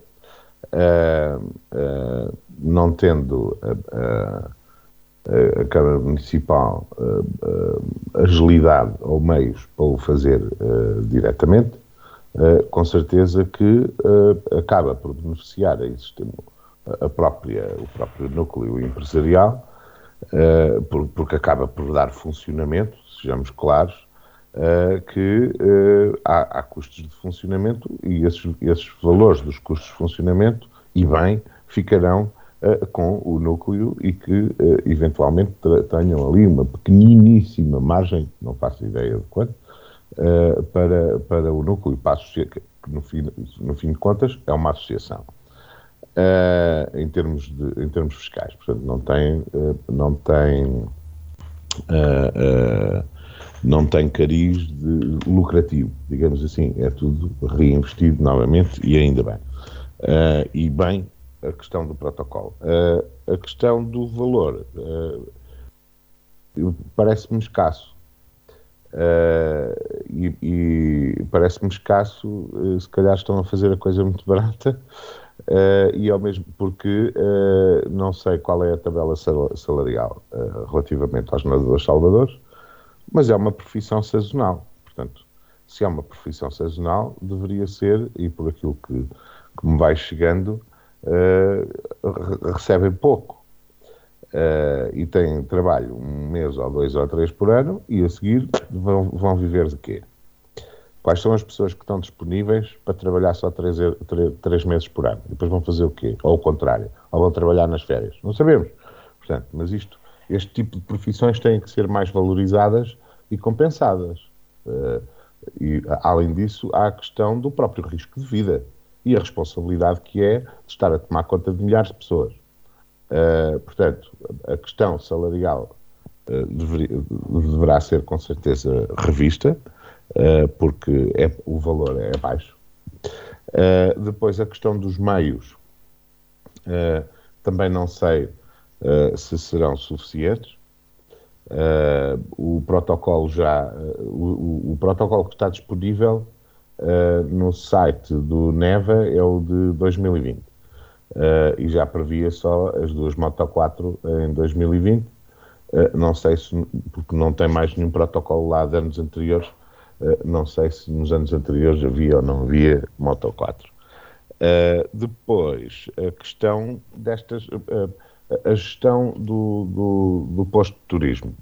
Uh, uh, não tendo a, a, a Câmara Municipal agilidade ou meios para o fazer diretamente, com certeza que acaba por beneficiar a, a própria, o próprio núcleo empresarial, porque acaba por dar funcionamento, sejamos claros, Uh, que uh, há, há, custos de funcionamento e esses, esses, valores dos custos de funcionamento, e bem, ficarão uh, com o núcleo e que eventualmente tenham ali uma pequeniníssima margem, não faço ideia de quanto, para, para o núcleo, para a que no fim, no fim de contas é uma associação. em, termos de, em termos fiscais, portanto, não tem, não tem não tem cariz lucrativo, digamos assim, é tudo reinvestido novamente e ainda bem. Uh, e bem, a questão do protocolo. Uh, a questão do valor uh, parece-me escasso. e, e parece-me escasso, se calhar estão a fazer a coisa muito barata, e ao mesmo porque não sei qual é a tabela salarial relativamente aos nadadores salvadores, mas é uma profissão sazonal. Portanto, se é uma profissão sazonal, deveria ser, e por aquilo que, que me vai chegando, uh, recebem pouco. Uh, e têm trabalho um mês ou dois ou três por ano e a seguir vão, vão viver de quê? Quais são as pessoas que estão disponíveis para trabalhar só três, três, três meses por ano? Depois vão fazer o quê? Ou o contrário? Ou vão trabalhar nas férias? Não sabemos. Portanto, mas isto, este tipo de profissões têm que ser mais valorizadas e compensadas. Uh, e, além disso, há a questão do próprio risco de vida e a responsabilidade que é de estar a tomar conta de milhares de pessoas. Uh, portanto, a questão salarial uh, deverá ser com certeza revista, uh, porque é, o valor é baixo. depois, a questão dos meios, também não sei se serão suficientes. Uh, o protocolo já uh, o, o, protocolo que está disponível uh, no site do Neva é o de 2020 e já previa só as duas Moto 4 em 2020 não sei se porque não tem mais nenhum protocolo lá de anos anteriores não sei se nos anos anteriores havia ou não havia Moto 4 depois a questão destas a gestão do, do, do posto de turismo.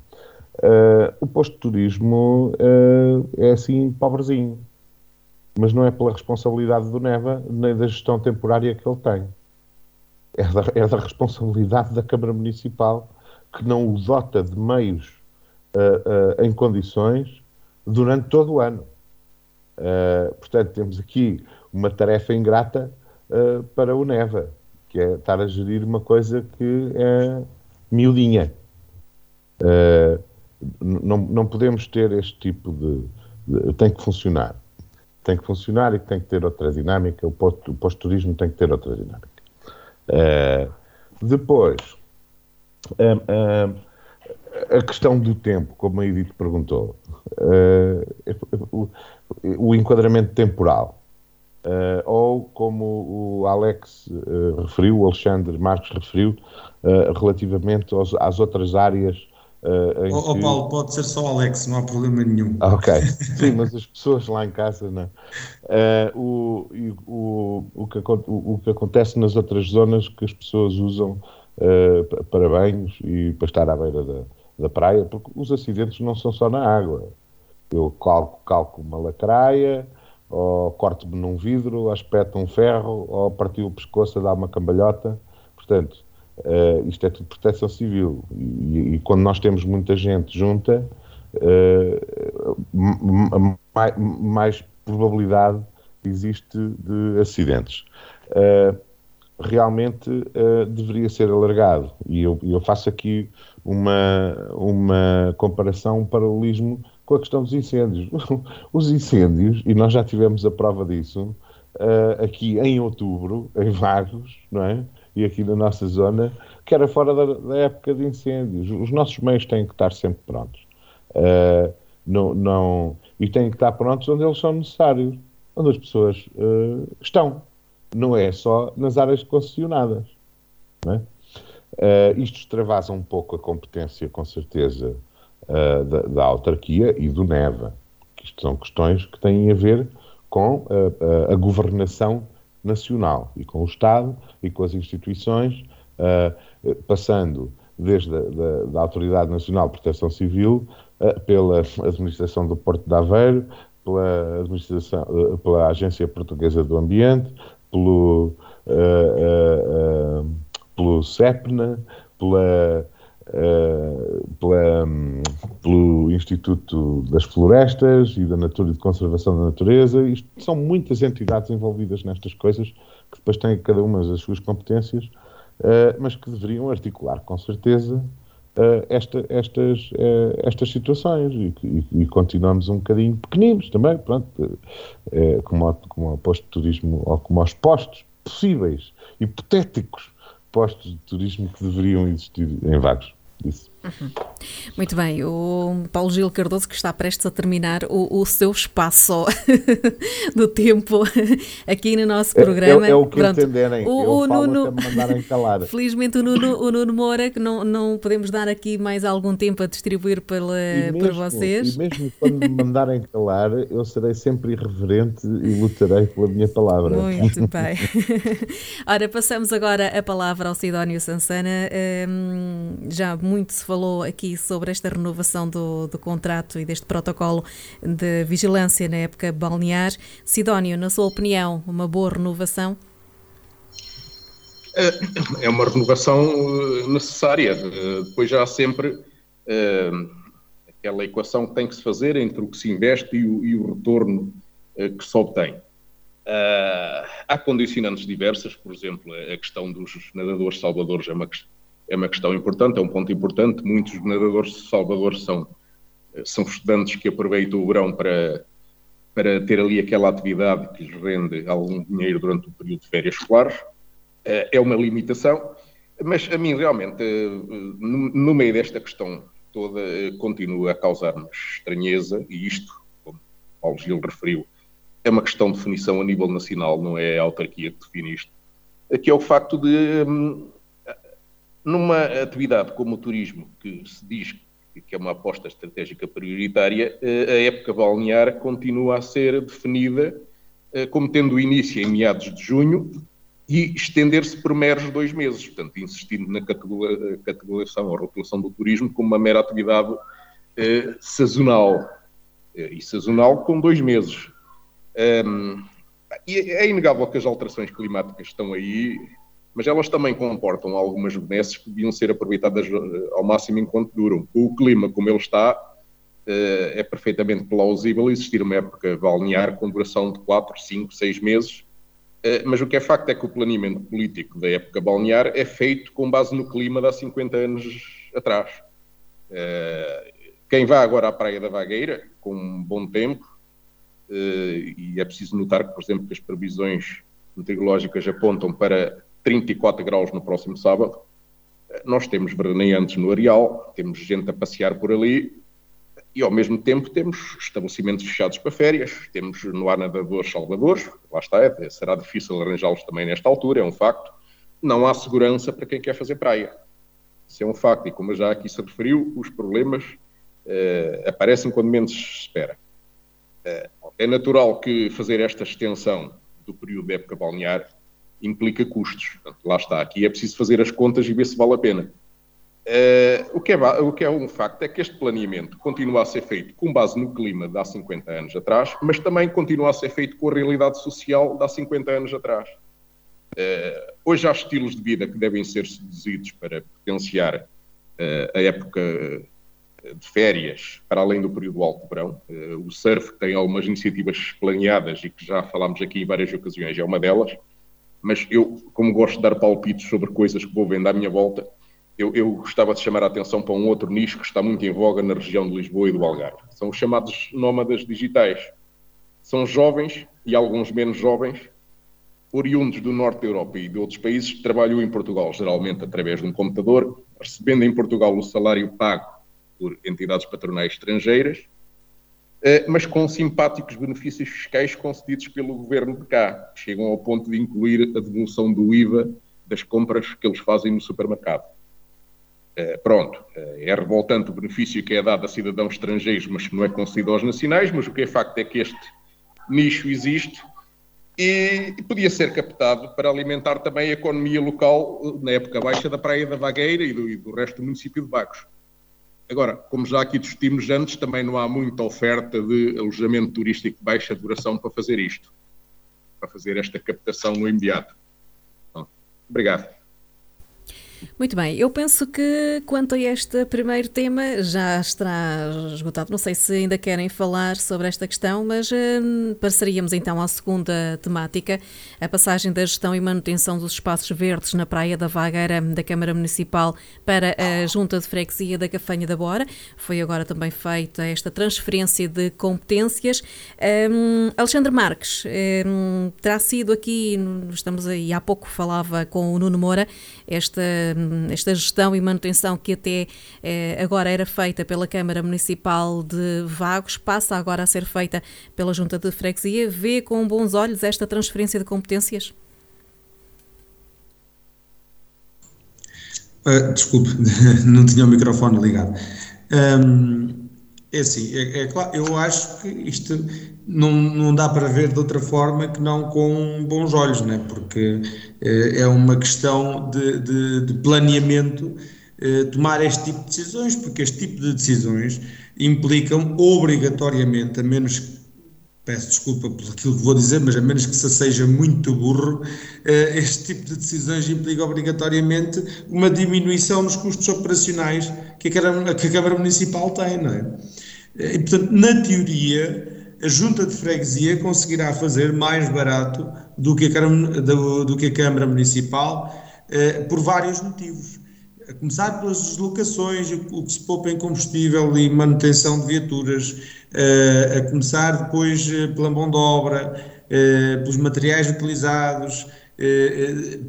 Uh, o posto de turismo uh, é assim pobrezinho, mas não é pela responsabilidade do Neva nem da gestão temporária que ele tem. É da, é da responsabilidade da Câmara Municipal que não o dota de meios uh, em condições durante todo o ano. portanto, temos aqui uma tarefa ingrata para o Neva que é estar a gerir uma coisa que é miudinha. Uh, não, não podemos ter este tipo de, de, Tem que funcionar. Tem que funcionar e tem que ter outra dinâmica. O pós-turismo tem que ter outra dinâmica. Uh, depois, uh, a questão do tempo, como a Edith perguntou, o, o enquadramento temporal. Uh, ou como o Alex uh, referiu, o Alexandre Marques referiu, uh, relativamente aos, às outras áreas. Uh, em oh, que... Paulo, pode ser só Alex, não há problema nenhum. Ok, sim, mas as pessoas lá em casa não. o, o, o, que, o, o, que acontece nas outras zonas que as pessoas usam para banhos e para estar à beira da, da praia, porque os acidentes não são só na água. Eu calco, calco uma lacraia ou corto-me num vidro, ou espeto um ferro, ou partiu o pescoço a dar uma cambalhota. Portanto, uh, isto é tudo proteção civil. E, e, quando nós temos muita gente junta, uh, mais, mais, probabilidade existe de acidentes. Uh, realmente deveria ser alargado. E eu, eu faço aqui uma, uma comparação, um paralelismo com a questão dos incêndios. Os incêndios, e nós já tivemos a prova disso, uh, aqui em outubro, em Vagos, não é? E aqui na nossa zona, que era fora da, da época de incêndios. Os nossos meios têm que estar sempre prontos. Uh, não, não, e têm que estar prontos onde eles são necessários, onde as pessoas uh, estão. Não é só nas áreas concessionadas. Não é? isto extravasa um pouco a competência, com certeza, uh, da, da, autarquia e do NEVA. Isto são questões que têm a ver com a, a, a governação nacional e com o Estado e com as instituições, uh, passando desde a da, da Autoridade Nacional de Proteção Civil, uh, pela Administração do Porto de Aveiro, pela, administração, uh, pela Agência Portuguesa do Ambiente, pelo, pelo CEPNA, pela pela, um, pelo Instituto das Florestas e da Natura e de Conservação da Natureza. Isto, são muitas entidades envolvidas nestas coisas, que depois têm cada uma as suas competências, uh, mas que deveriam articular com certeza Uh, esta, estas, estas situações e, e, e, continuamos um bocadinho pequeninos também, pronto, como, ao, como ao posto de turismo ou como aos postos possíveis, hipotéticos postos de turismo que deveriam existir em vagos. Isso. Uhum. Muito bem, o Paulo Gil Cardoso que está prestes a terminar o, o seu espaço do tempo aqui no nosso programa. É, é, é o que Pronto. entenderem. O, o Nuno, calar. Felizmente o Nuno, o Nuno Moura, que não, não podemos dar aqui mais algum tempo a distribuir pela, mesmo, por vocês. E mesmo quando me mandarem calar, eu serei sempre irreverente e lutarei pela minha palavra. Muito bem. Ora, passamos agora a palavra ao Sidónio Sansana. Um, já muito se falou aqui sobre esta renovação do, do contrato e deste protocolo de vigilância na época balnear. Sidónio, na sua opinião, uma boa renovação? É, é uma renovação eh, necessária. Eh, depois já há sempre uh, aquela equação que tem que se fazer entre o que se investe e o, e o retorno que se obtém. Uh, há condicionantes diversas, por exemplo, a questão dos nadadores salvadores é uma questão é uma questão importante, é um ponto importante. Muitos nadadores de Salvador são, são estudantes que aproveitam o verão para, para ter ali aquela atividade que lhes rende algum dinheiro durante o período de férias escolares. Eh, é uma limitação, mas a mim realmente, eh, no meio desta questão toda, eh, continua a causar-nos estranheza, e isto, como Paulo Gil referiu, é uma questão de definição a nível nacional, não é a autarquia que define isto, que é o facto de hum, numa atividade como o turismo, que se diz que é uma aposta estratégica prioritária, eh, a época balnear continua a ser definida eh, como tendo início em meados de junho e estender-se por meros dois meses, portanto, insistindo na categorização ou rotulação do turismo como uma mera atividade eh, sazonal, e sazonal com dois meses. Um, é inegável que as alterações climáticas estão aí, mas elas também comportam algumas benesses que deviam ser aproveitadas eh, ao máximo enquanto duram. O clima, como ele está, eh, é perfeitamente plausível existir uma época balnear com duração de 4, 5, 6 meses, eh, mas o que é facto é que o planeamento político da época balnear é feito com base no clima de há 50 anos atrás. Quem vai agora à Praia da Vagueira, com um bom tempo, e é preciso notar que, por exemplo, que as previsões meteorológicas apontam para 34 graus no próximo sábado. Nós temos veraneantes no Areal, temos gente a passear por ali e, ao mesmo tempo, temos estabelecimentos fechados para férias, temos no ar nadadores salvadores, lá está, é, será difícil arranjá-los também nesta altura, é um facto. Não há segurança para quem quer fazer praia. Isso é um facto e, como já aqui se referiu, os problemas eh, aparecem quando menos se espera. Eh, é natural que fazer esta extensão do período de época balnear implica custos. Portanto, lá está. Aqui é preciso fazer as contas e ver se vale a pena. Uh, o, que é, o que é um facto é que este planeamento continua a ser feito com base no clima de há 50 anos atrás, mas também continua a ser feito com a realidade social de há 50 anos atrás. Uh, hoje há estilos de vida que devem ser seduzidos para potenciar uh, a época de férias, para além do período alto verão. o surf tem algumas iniciativas planeadas e que já falámos aqui em várias ocasiões, é uma delas mas eu, como gosto de dar palpites sobre coisas que vou vendo à minha volta, eu, eu, gostava de chamar a atenção para um outro nicho que está muito em voga na região de Lisboa e do Algarve. São os chamados nómadas digitais. São jovens e alguns menos jovens, oriundos do norte da Europa e de outros países, que trabalham em Portugal, geralmente através de um computador, recebendo em Portugal o salário pago por entidades patronais estrangeiras mas com simpáticos benefícios fiscais concedidos pelo governo de cá, que chegam ao ponto de incluir a devolução do IVA das compras que eles fazem no supermercado. Eh, pronto, eh, é revoltante o benefício que é dado a cidadãos estrangeiros, mas que não é concedido aos nacionais, mas o que é facto é que este nicho existe e podia ser captado para alimentar também a economia local na época baixa da Praia da Vagueira e do, e do resto do município de Vagos. Agora, como já aqui discutimos antes, também não há muita oferta de alojamento turístico de baixa duração para fazer isto, para fazer esta captação no imediato. Bom, obrigado. Muito bem, eu penso que quanto a este primeiro tema já estará esgotado. Não sei se ainda querem falar sobre esta questão, mas hum, passaríamos então à segunda temática, a passagem da gestão e manutenção dos espaços verdes na Praia da Vagueira da Câmara Municipal para a Junta de Freguesia da Cafanha da Bora. Foi agora também feita esta transferência de competências. Hum, Alexandre Marques, hum, terá sido aqui, estamos aí, há pouco falava com o Nuno Moura, esta esta gestão e manutenção que até agora era feita pela Câmara Municipal de Vagos, passa agora a ser feita pela Junta de Freguesia. Vê com bons olhos esta transferência de competências? Uh, desculpe, não tinha o microfone ligado. Um, é assim, é, é, claro, eu acho que isto não, não dá para ver de outra forma que não com bons olhos, né? porque é, é uma questão de, de, de planeamento eh, tomar este tipo de decisões, porque este tipo de decisões implicam obrigatoriamente, a menos peço desculpa por aquilo que vou dizer, mas a menos que se seja muito burro, eh, este tipo de decisões implica obrigatoriamente uma diminuição nos custos operacionais que a Câmara, que a Câmara Municipal tem, não é? Eh, e, portanto, na teoria, a Junta de Freguesia conseguirá fazer mais barato do que a Câmara, do, do que a Câmara Municipal eh, por vários motivos. A começar pelas deslocações, o que se poupa em combustível e manutenção de viaturas, eh, a começar depois eh, pela mão de obra, eh, pelos materiais utilizados,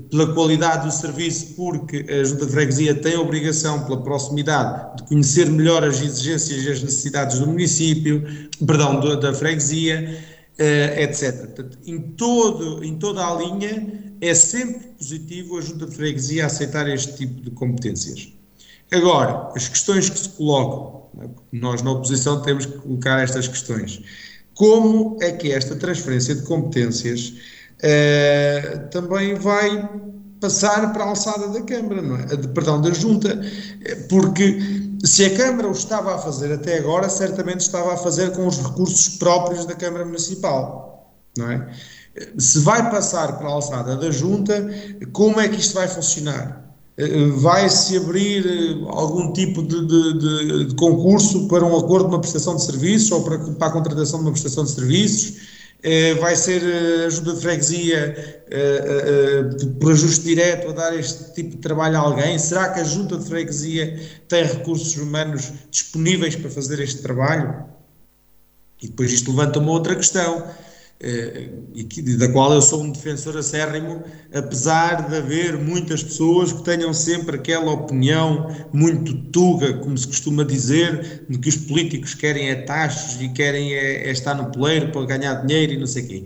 pela qualidade do serviço, porque a Junta de Freguesia tem a obrigação, pela proximidade, de conhecer melhor as exigências e as necessidades do município, perdão, da freguesia, etc. Portanto, em, todo, em toda a linha, é sempre positivo a Junta de Freguesia aceitar este tipo de competências. Agora, as questões que se colocam, é? nós na oposição temos que colocar estas questões. Como é que esta transferência de competências eh, também vai passar para a alçada da Câmara, não é? Perdão, da Junta, porque se a Câmara o estava a fazer até agora, certamente estava a fazer com os recursos próprios da Câmara Municipal, não é? Se vai passar para a alçada da junta, como é que isto vai funcionar? Eh, vai-se abrir eh, algum tipo de, de, de, de, concurso para um acordo de uma prestação de serviços ou para, para a contratação de uma prestação de serviços? Eh, vai ser ajuda de freguesia por ajuste direto a dar este tipo de trabalho a alguém? Será que a junta de freguesia tem recursos humanos disponíveis para fazer este trabalho? E depois isto levanta uma outra questão eh, e que, da qual eu sou um defensor acérrimo, apesar de haver muitas pessoas que tenham sempre aquela opinião muito tuga, como se costuma dizer, de que os políticos querem é taxas e querem é, é estar no poleiro para ganhar dinheiro e não sei o quê.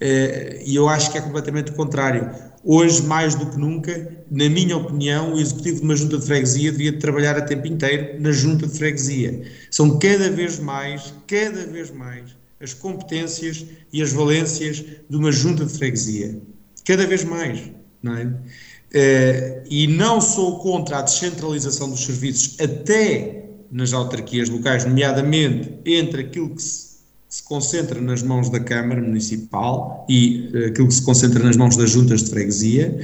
Eh, e eu acho que é completamente o contrário. Hoje, mais do que nunca, na minha opinião, o executivo de uma junta de freguesia devia trabalhar a tempo inteiro na junta de freguesia. São cada vez mais, cada vez mais, as competências e as valências de uma junta de freguesia. Cada vez mais, não é? Uh, e não sou contra a descentralização dos serviços até nas autarquias locais, nomeadamente entre aquilo que se, se concentra nas mãos da Câmara Municipal e uh, aquilo que se concentra nas mãos das juntas de freguesia.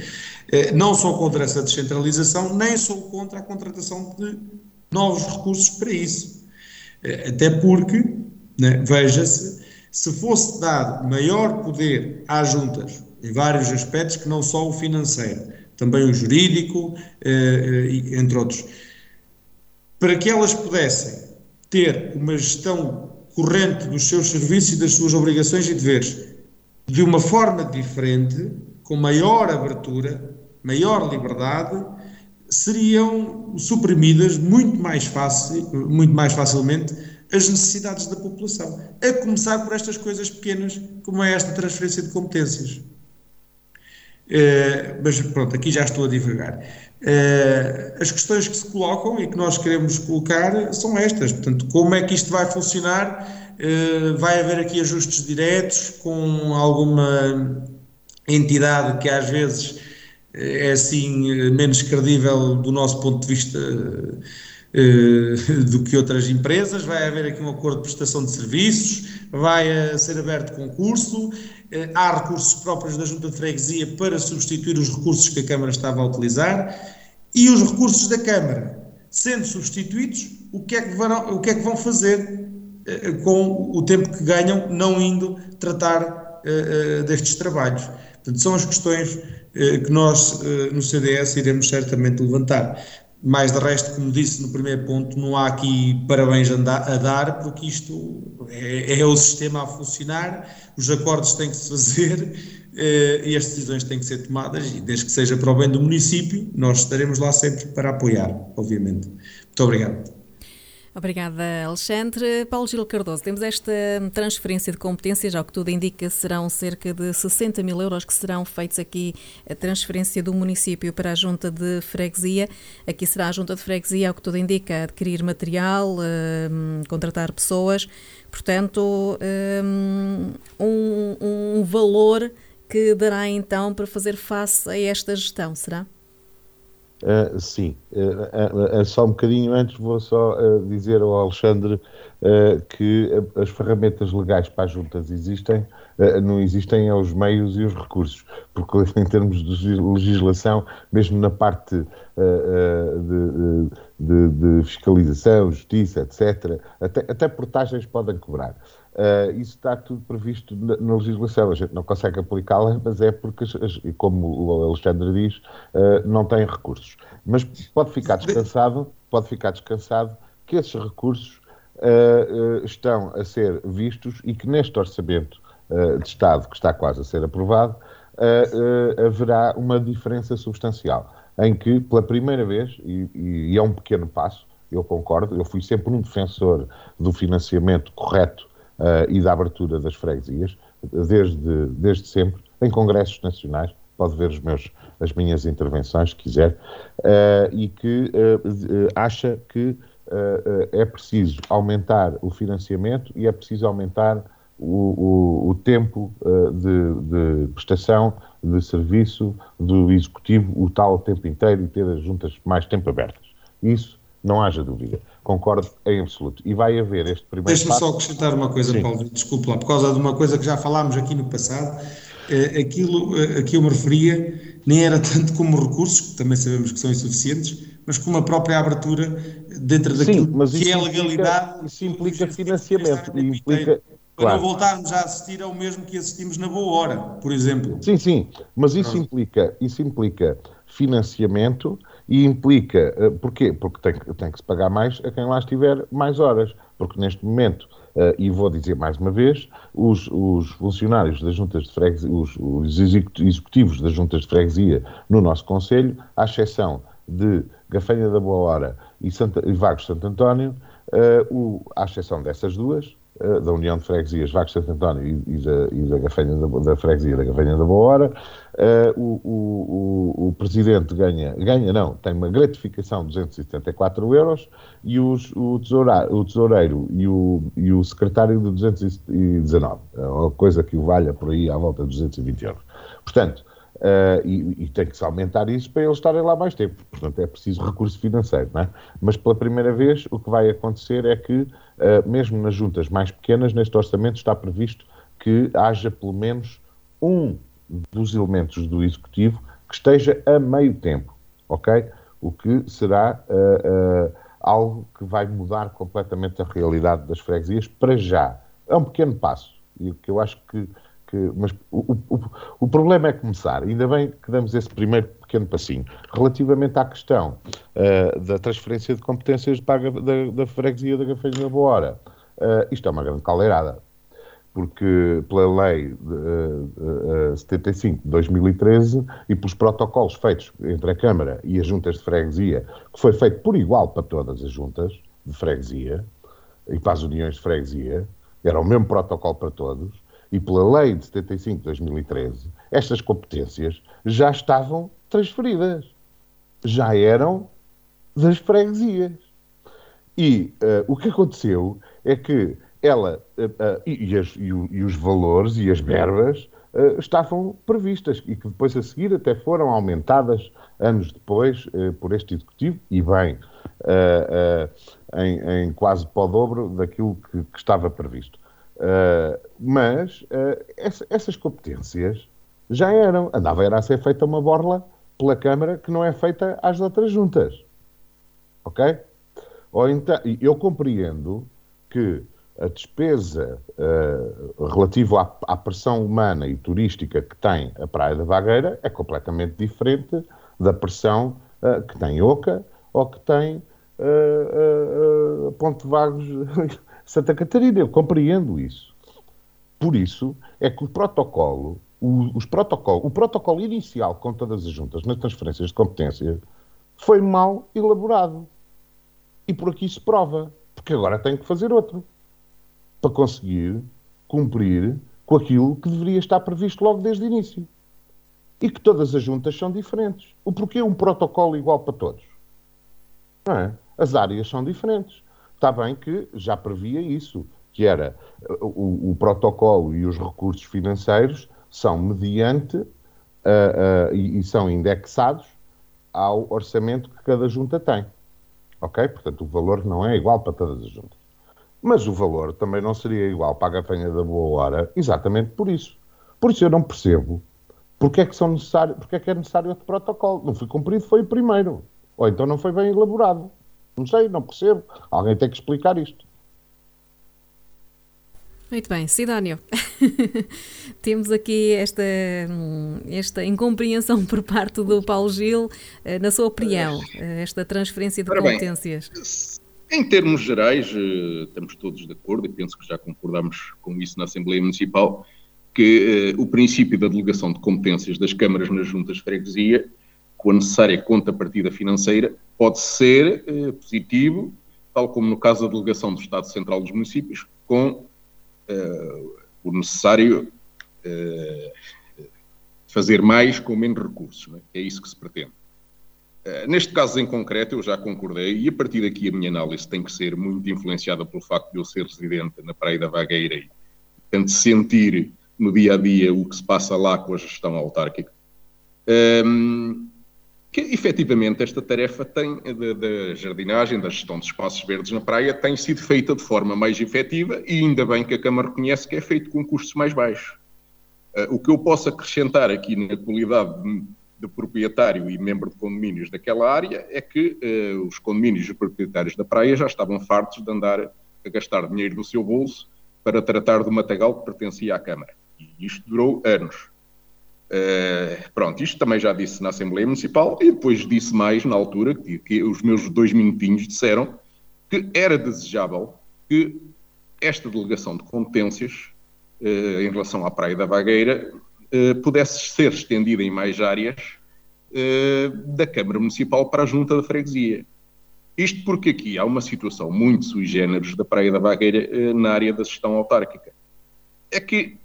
Uh, não sou contra essa descentralização, nem sou contra a contratação de novos recursos para isso. até porque né? Veja-se, se fosse dado maior poder às juntas, em vários aspectos, que não só o financeiro, também o jurídico, eh, eh, entre outros, para que elas pudessem ter uma gestão corrente dos seus serviços e das suas obrigações e deveres de uma forma diferente, com maior abertura, maior liberdade, seriam suprimidas muito mais, fácil, muito mais facilmente as necessidades da população, a começar por estas coisas pequenas, como é esta transferência de competências. Uh, mas pronto, aqui já estou a divagar. Uh, as questões que se colocam e que nós queremos colocar são estas. Portanto, como é que isto vai funcionar? Uh, vai haver aqui ajustes diretos com alguma entidade que às vezes é assim menos credível do nosso ponto de vista eh, do que outras empresas, vai haver aqui um acordo de prestação de serviços, vai eh, ser aberto concurso, eh, há recursos próprios da Junta de Freguesia para substituir os recursos que a Câmara estava a utilizar e os recursos da Câmara, sendo substituídos, o que é que, vão, o que, é que vão fazer com o tempo que ganham não indo tratar destes trabalhos. Portanto, são as questões que nós no CDS iremos certamente levantar mais de resto, como disse no primeiro ponto, não há aqui parabéns a dar, porque isto é, é o sistema a funcionar, os acordos têm que se fazer eh, e as decisões têm que ser tomadas, e desde que seja para o bem do município, nós estaremos lá sempre para apoiar, obviamente. Muito obrigado. Obrigada, Alexandre. Paulo Gil Cardoso, temos esta transferência de competências, ao que tudo indica, serão cerca de 60 mil euros que serão feitos aqui, a transferência do município para a junta de freguesia. Aqui será a junta de freguesia, ao que tudo indica, adquirir material, um, contratar pessoas, portanto, um, um valor que dará então para fazer face a esta gestão, será? Uh, sim, uh, uh, só um bocadinho antes vou só dizer ao Alexandre que as ferramentas legais para as juntas existem, não existem os meios e os recursos, porque em termos de legislação, mesmo na parte de, de, de, fiscalização, justiça, etc., até, até portagens podem cobrar. Uh, isso está tudo previsto na, na, legislação. A gente não consegue aplicá-la, mas é porque, como o Alexandre diz, uh, não tem recursos. Mas pode ficar descansado, pode ficar descansado que esses recursos uh, estão a ser vistos e que neste orçamento de Estado, que está quase a ser aprovado, haverá uma diferença substancial, em que, pela primeira vez, e, e é um pequeno passo, eu concordo, eu fui sempre um defensor do financiamento correto uh, e da abertura das freguesias, desde, desde sempre, em congressos nacionais, pode ver meus, as minhas intervenções, se quiser, uh, e que uh, acha que é preciso aumentar o financiamento e é preciso aumentar o, o, o tempo de, de, prestação de serviço do executivo, o tal tempo inteiro e ter as juntas mais tempo abertas. Isso não haja dúvida. Concordo em absoluto. E vai haver este primeiro. Deixa-me só acrescentar uma coisa, Sim. Paulo, desculpe lá, por causa de uma coisa que já falámos aqui no passado. Eh, aquilo eh, a que eu me referia nem era tanto como recursos, que também sabemos que são insuficientes, mas como a própria abertura dentro daquilo Sim, que é a legalidade. Isso implica financiamento. E implica, para claro. não voltarmos a assistir ao mesmo que assistimos na boa hora, por exemplo. Sim, sim, mas isso implica, isso implica financiamento e implica, eh, porquê? Porque tem, tem que se pagar mais a quem lá estiver mais horas, porque neste momento, uh, e vou dizer mais uma vez, os, os funcionários das juntas de freguesia, os, os, executivos das juntas de freguesia no nosso Conselho, à exceção de Gafanha da Boa Hora e, Santa, e Vagos Santo António, o, à exceção dessas duas, uh, da União de Freguesias Vagos Santo António e, e, da, e da da, da Freguesia da Gafanha da Boa Hora, Uh, o, o, o, presidente ganha, ganha não, tem uma gratificação de 274 euros e os, o, tesoura, o tesoureiro e o, e o secretário de 219, é uma coisa que o valha por aí à volta de 220 euros. Portanto, uh, e, e, tem que se aumentar isso para eles estarem lá mais tempo, portanto é preciso recurso financeiro, não é? Mas pela primeira vez o que vai acontecer é que, mesmo nas juntas mais pequenas, neste orçamento está previsto que haja pelo menos um dos elementos do Executivo que esteja a meio tempo, ok? O que será uh, uh, algo que vai mudar completamente a realidade das freguesias para já. É um pequeno passo, e que eu acho que. Que mas o, o, o, problema é começar. Ainda bem que damos esse primeiro pequeno passinho. Relativamente à questão uh, da transferência de competências de paga da, da freguesia da Gafanha da Boa Hora, isto é uma grande caldeirada porque pela lei uh, uh, 75 de 2013 e pelos protocolos feitos entre a Câmara e as juntas de freguesia, que foi feito por igual para todas as juntas de freguesia e para as uniões de freguesia, era o mesmo protocolo para todos, e pela lei de 75 de 2013, estas competências já estavam transferidas, já eram das freguesias. E uh, o que aconteceu é que ela uh, uh, e, as, e, o, e, os valores e as verbas estavam previstas e que depois a seguir até foram aumentadas anos depois por este executivo e bem em, em, quase o dobro daquilo que, que estava previsto. Mas essa, essas competências já eram, andava era a ser feita uma borla pela Câmara que não é feita às outras juntas. Ok? Ou então, eu compreendo que a despesa uh, relativa à, à, pressão humana e turística que tem a Praia da Vagueira é completamente diferente da pressão uh, que tem Oca, ou que tem uh, uh, Ponte Vagos Santa Catarina. Eu compreendo isso. Por isso é que o protocolo, o, os protocolo, o protocolo inicial com todas as juntas nas transferências de competência foi mal elaborado. E por aqui se prova. Porque agora tem que fazer outro. Para conseguir cumprir com aquilo que deveria estar previsto logo desde o início. E que todas as juntas são diferentes. O porquê um protocolo igual para todos? Não é? As áreas são diferentes. Está bem que já previa isso, que era o, o protocolo e os recursos financeiros são mediante uh, uh, e, e são indexados ao orçamento que cada junta tem. Ok? Portanto, o valor não é igual para todas as juntas. Mas o valor também não seria igual para a gafanha da boa hora, exatamente por isso. Por isso eu não percebo porque é que, são necessário, porque é, que é necessário outro protocolo. Não foi cumprido, foi o primeiro. Ou então não foi bem elaborado. Não sei, não percebo. Alguém tem que explicar isto. Muito bem, Sidónio. Temos aqui esta, esta incompreensão por parte do Paulo Gil, eh, na sua opinião, eh, esta transferência de Ora competências. Bem, em termos gerais, eh, estamos todos de acordo e penso que já concordamos com isso na Assembleia Municipal, que o princípio da delegação de competências das câmaras nas juntas de freguesia, com a necessária contrapartida financeira, pode ser positivo, tal como no caso da delegação do Estado Central dos Municípios, com uh, o necessário uh, fazer mais com menos recursos. É? é? isso que se pretende. Uh, neste caso em concreto, eu já concordei, e a partir daqui a minha análise tem que ser muito influenciada pelo facto de eu ser residente na Praia da Vagueira e, portanto, sentir no dia a dia o que se passa lá com a gestão autárquica. Um, que efetivamente esta tarefa tem, da jardinagem, da gestão de espaços verdes na praia, tem sido feita de forma mais efetiva e ainda bem que a Câmara reconhece que é feito com custos mais baixos. Uh, o que eu posso acrescentar aqui na qualidade de, de, proprietário e membro de condomínios daquela área é que uh, os condomínios e proprietários da praia já estavam fartos de andar a gastar dinheiro do seu bolso para tratar do matagal que pertencia à Câmara. E isto durou anos. Uh, pronto, isto também já disse na Assembleia Municipal e depois disse mais na altura que, que os meus dois minutinhos disseram que era desejável que esta delegação de competências uh, em relação à Praia da Vagueira uh, pudesse ser estendida em mais áreas da Câmara Municipal para a Junta da Freguesia. Isto porque aqui há uma situação muito sui generis da Praia da Vagueira na área da gestão autárquica. É que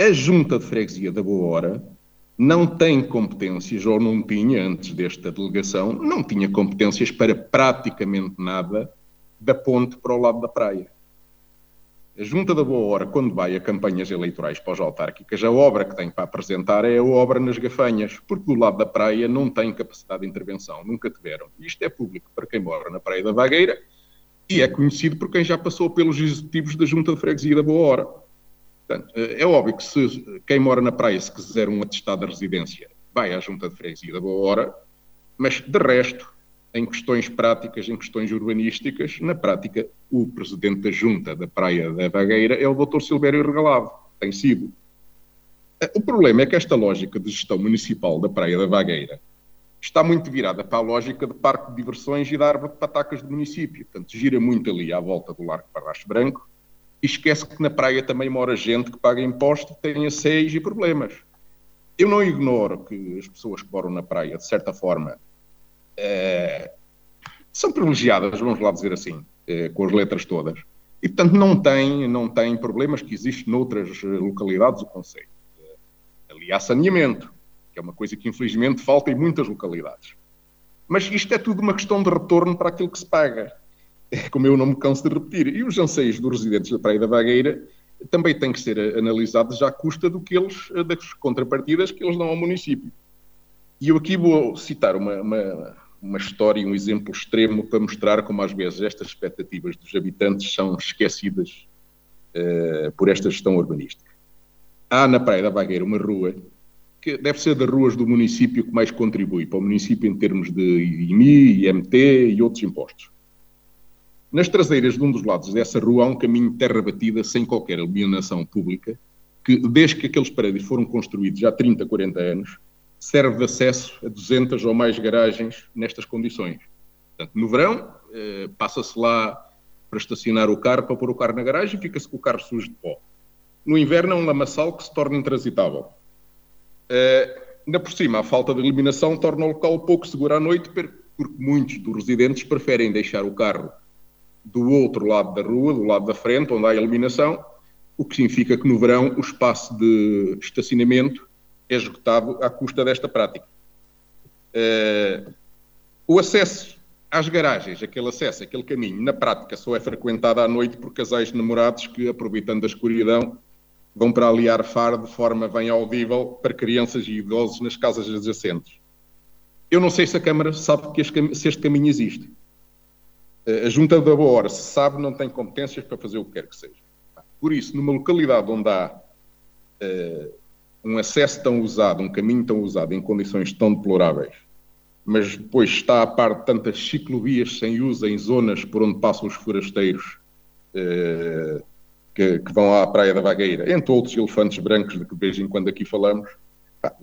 a junta de freguesia da Boa Hora não tem competências, ou não tinha antes desta delegação, não tinha competências para praticamente nada da ponte para o lado da praia. A Junta da Boa Hora, quando vai a campanhas eleitorais pós-autárquicas, a obra que tem para apresentar é a obra nas Gafanhas, porque do lado da praia não tem capacidade de intervenção, nunca tiveram. Isto é público para quem mora na Praia da Vagueira e é conhecido por quem já passou pelos executivos da Junta de Freguesia da Boa Hora. Portanto, é óbvio que se quem mora na praia, se quiser um atestado de residência, vai à junta de freguesia da boa hora, mas de resto, em questões práticas, em questões urbanísticas, na prática, o presidente da junta da Praia da Vagueira é o Dr. Silvério Regalado, tem sido. O problema é que esta lógica de gestão municipal da Praia da Vagueira está muito virada para a lógica de parque de diversões e da árvore de patacas do município. Portanto, gira muito ali à volta do Largo Parracho Branco, esquece que na praia também mora gente que paga imposto, tem asséios e problemas. Eu não ignoro que as pessoas que moram na praia, de certa forma, é, são privilegiadas, vamos lá dizer assim, é, com as letras todas. E, portanto, não têm, não têm problemas que existem noutras localidades o Conselho. Ali há saneamento, que é uma coisa que, infelizmente, falta em muitas localidades. Mas isto é tudo uma questão de retorno para aquilo que se paga como eu não me canso de repetir. E os anseios dos residentes da Praia da Vagueira também têm que ser analisados à custa do que eles, das contrapartidas que eles dão ao município. E eu aqui vou citar uma, uma, uma história, um exemplo extremo para mostrar como às vezes estas expectativas dos habitantes são esquecidas uh, por esta gestão urbanística. Há na Praia da Vagueira uma rua que deve ser das ruas do município que mais contribui para o município em termos de IMI, IMT e outros impostos. Nas traseiras de um dos lados dessa rua há um caminho de terra batida sem qualquer iluminação pública, que desde que aqueles prédios foram construídos há 30, 40 anos, serve de acesso a 200 ou mais garagens nestas condições. Portanto, no verão, eh, passa-se lá para estacionar o carro, para pôr o carro na garagem e fica-se com o carro sujo de pó. No inverno é um lamaçal que se torna intransitável. Uh, ainda por cima, a falta de iluminação torna o local pouco seguro à noite, porque muitos dos residentes preferem deixar o carro do outro lado da rua, do lado da frente, onde há iluminação, o que significa que no verão o espaço de estacionamento é esgotado à custa desta prática. Uh, o acesso às garagens, aquele acesso, aquele caminho, na prática só é frequentado à noite por casais namorados que, aproveitando a escuridão, vão para ali arfar de forma bem audível para crianças e idosos nas casas adjacentes. Eu não sei se a Câmara sabe que se este caminho existe. A Junta da Hora, se sabe, não tem competências para fazer o que quer que seja. Por isso, numa localidade onde há uh, um acesso tão usado, um caminho tão usado, em condições tão deploráveis, mas depois está a par de tantas ciclovias sem uso em zonas por onde passam os forasteiros uh, que, que, vão à Praia da Vagueira, entre outros elefantes brancos de que de vez em quando aqui falamos, pá,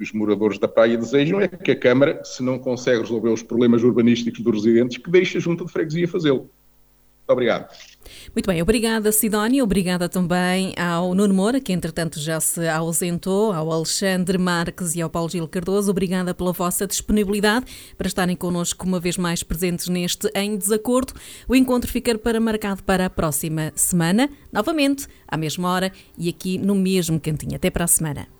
que os moradores da praia desejam é que a Câmara, se não consegue resolver os problemas urbanísticos dos residentes, que deixe a Junta de Freguesia fazê-lo. Muito obrigado. Muito bem, obrigada Sidónia, obrigada também ao Nuno Moura, que entretanto já se ausentou, ao Alexandre Marques e ao Paulo Gil Cardoso, obrigada pela vossa disponibilidade para estarem connosco uma vez mais presentes neste Em Desacordo. O encontro fica para marcado para a próxima semana, novamente, à mesma hora e aqui no mesmo cantinho. Até para a semana.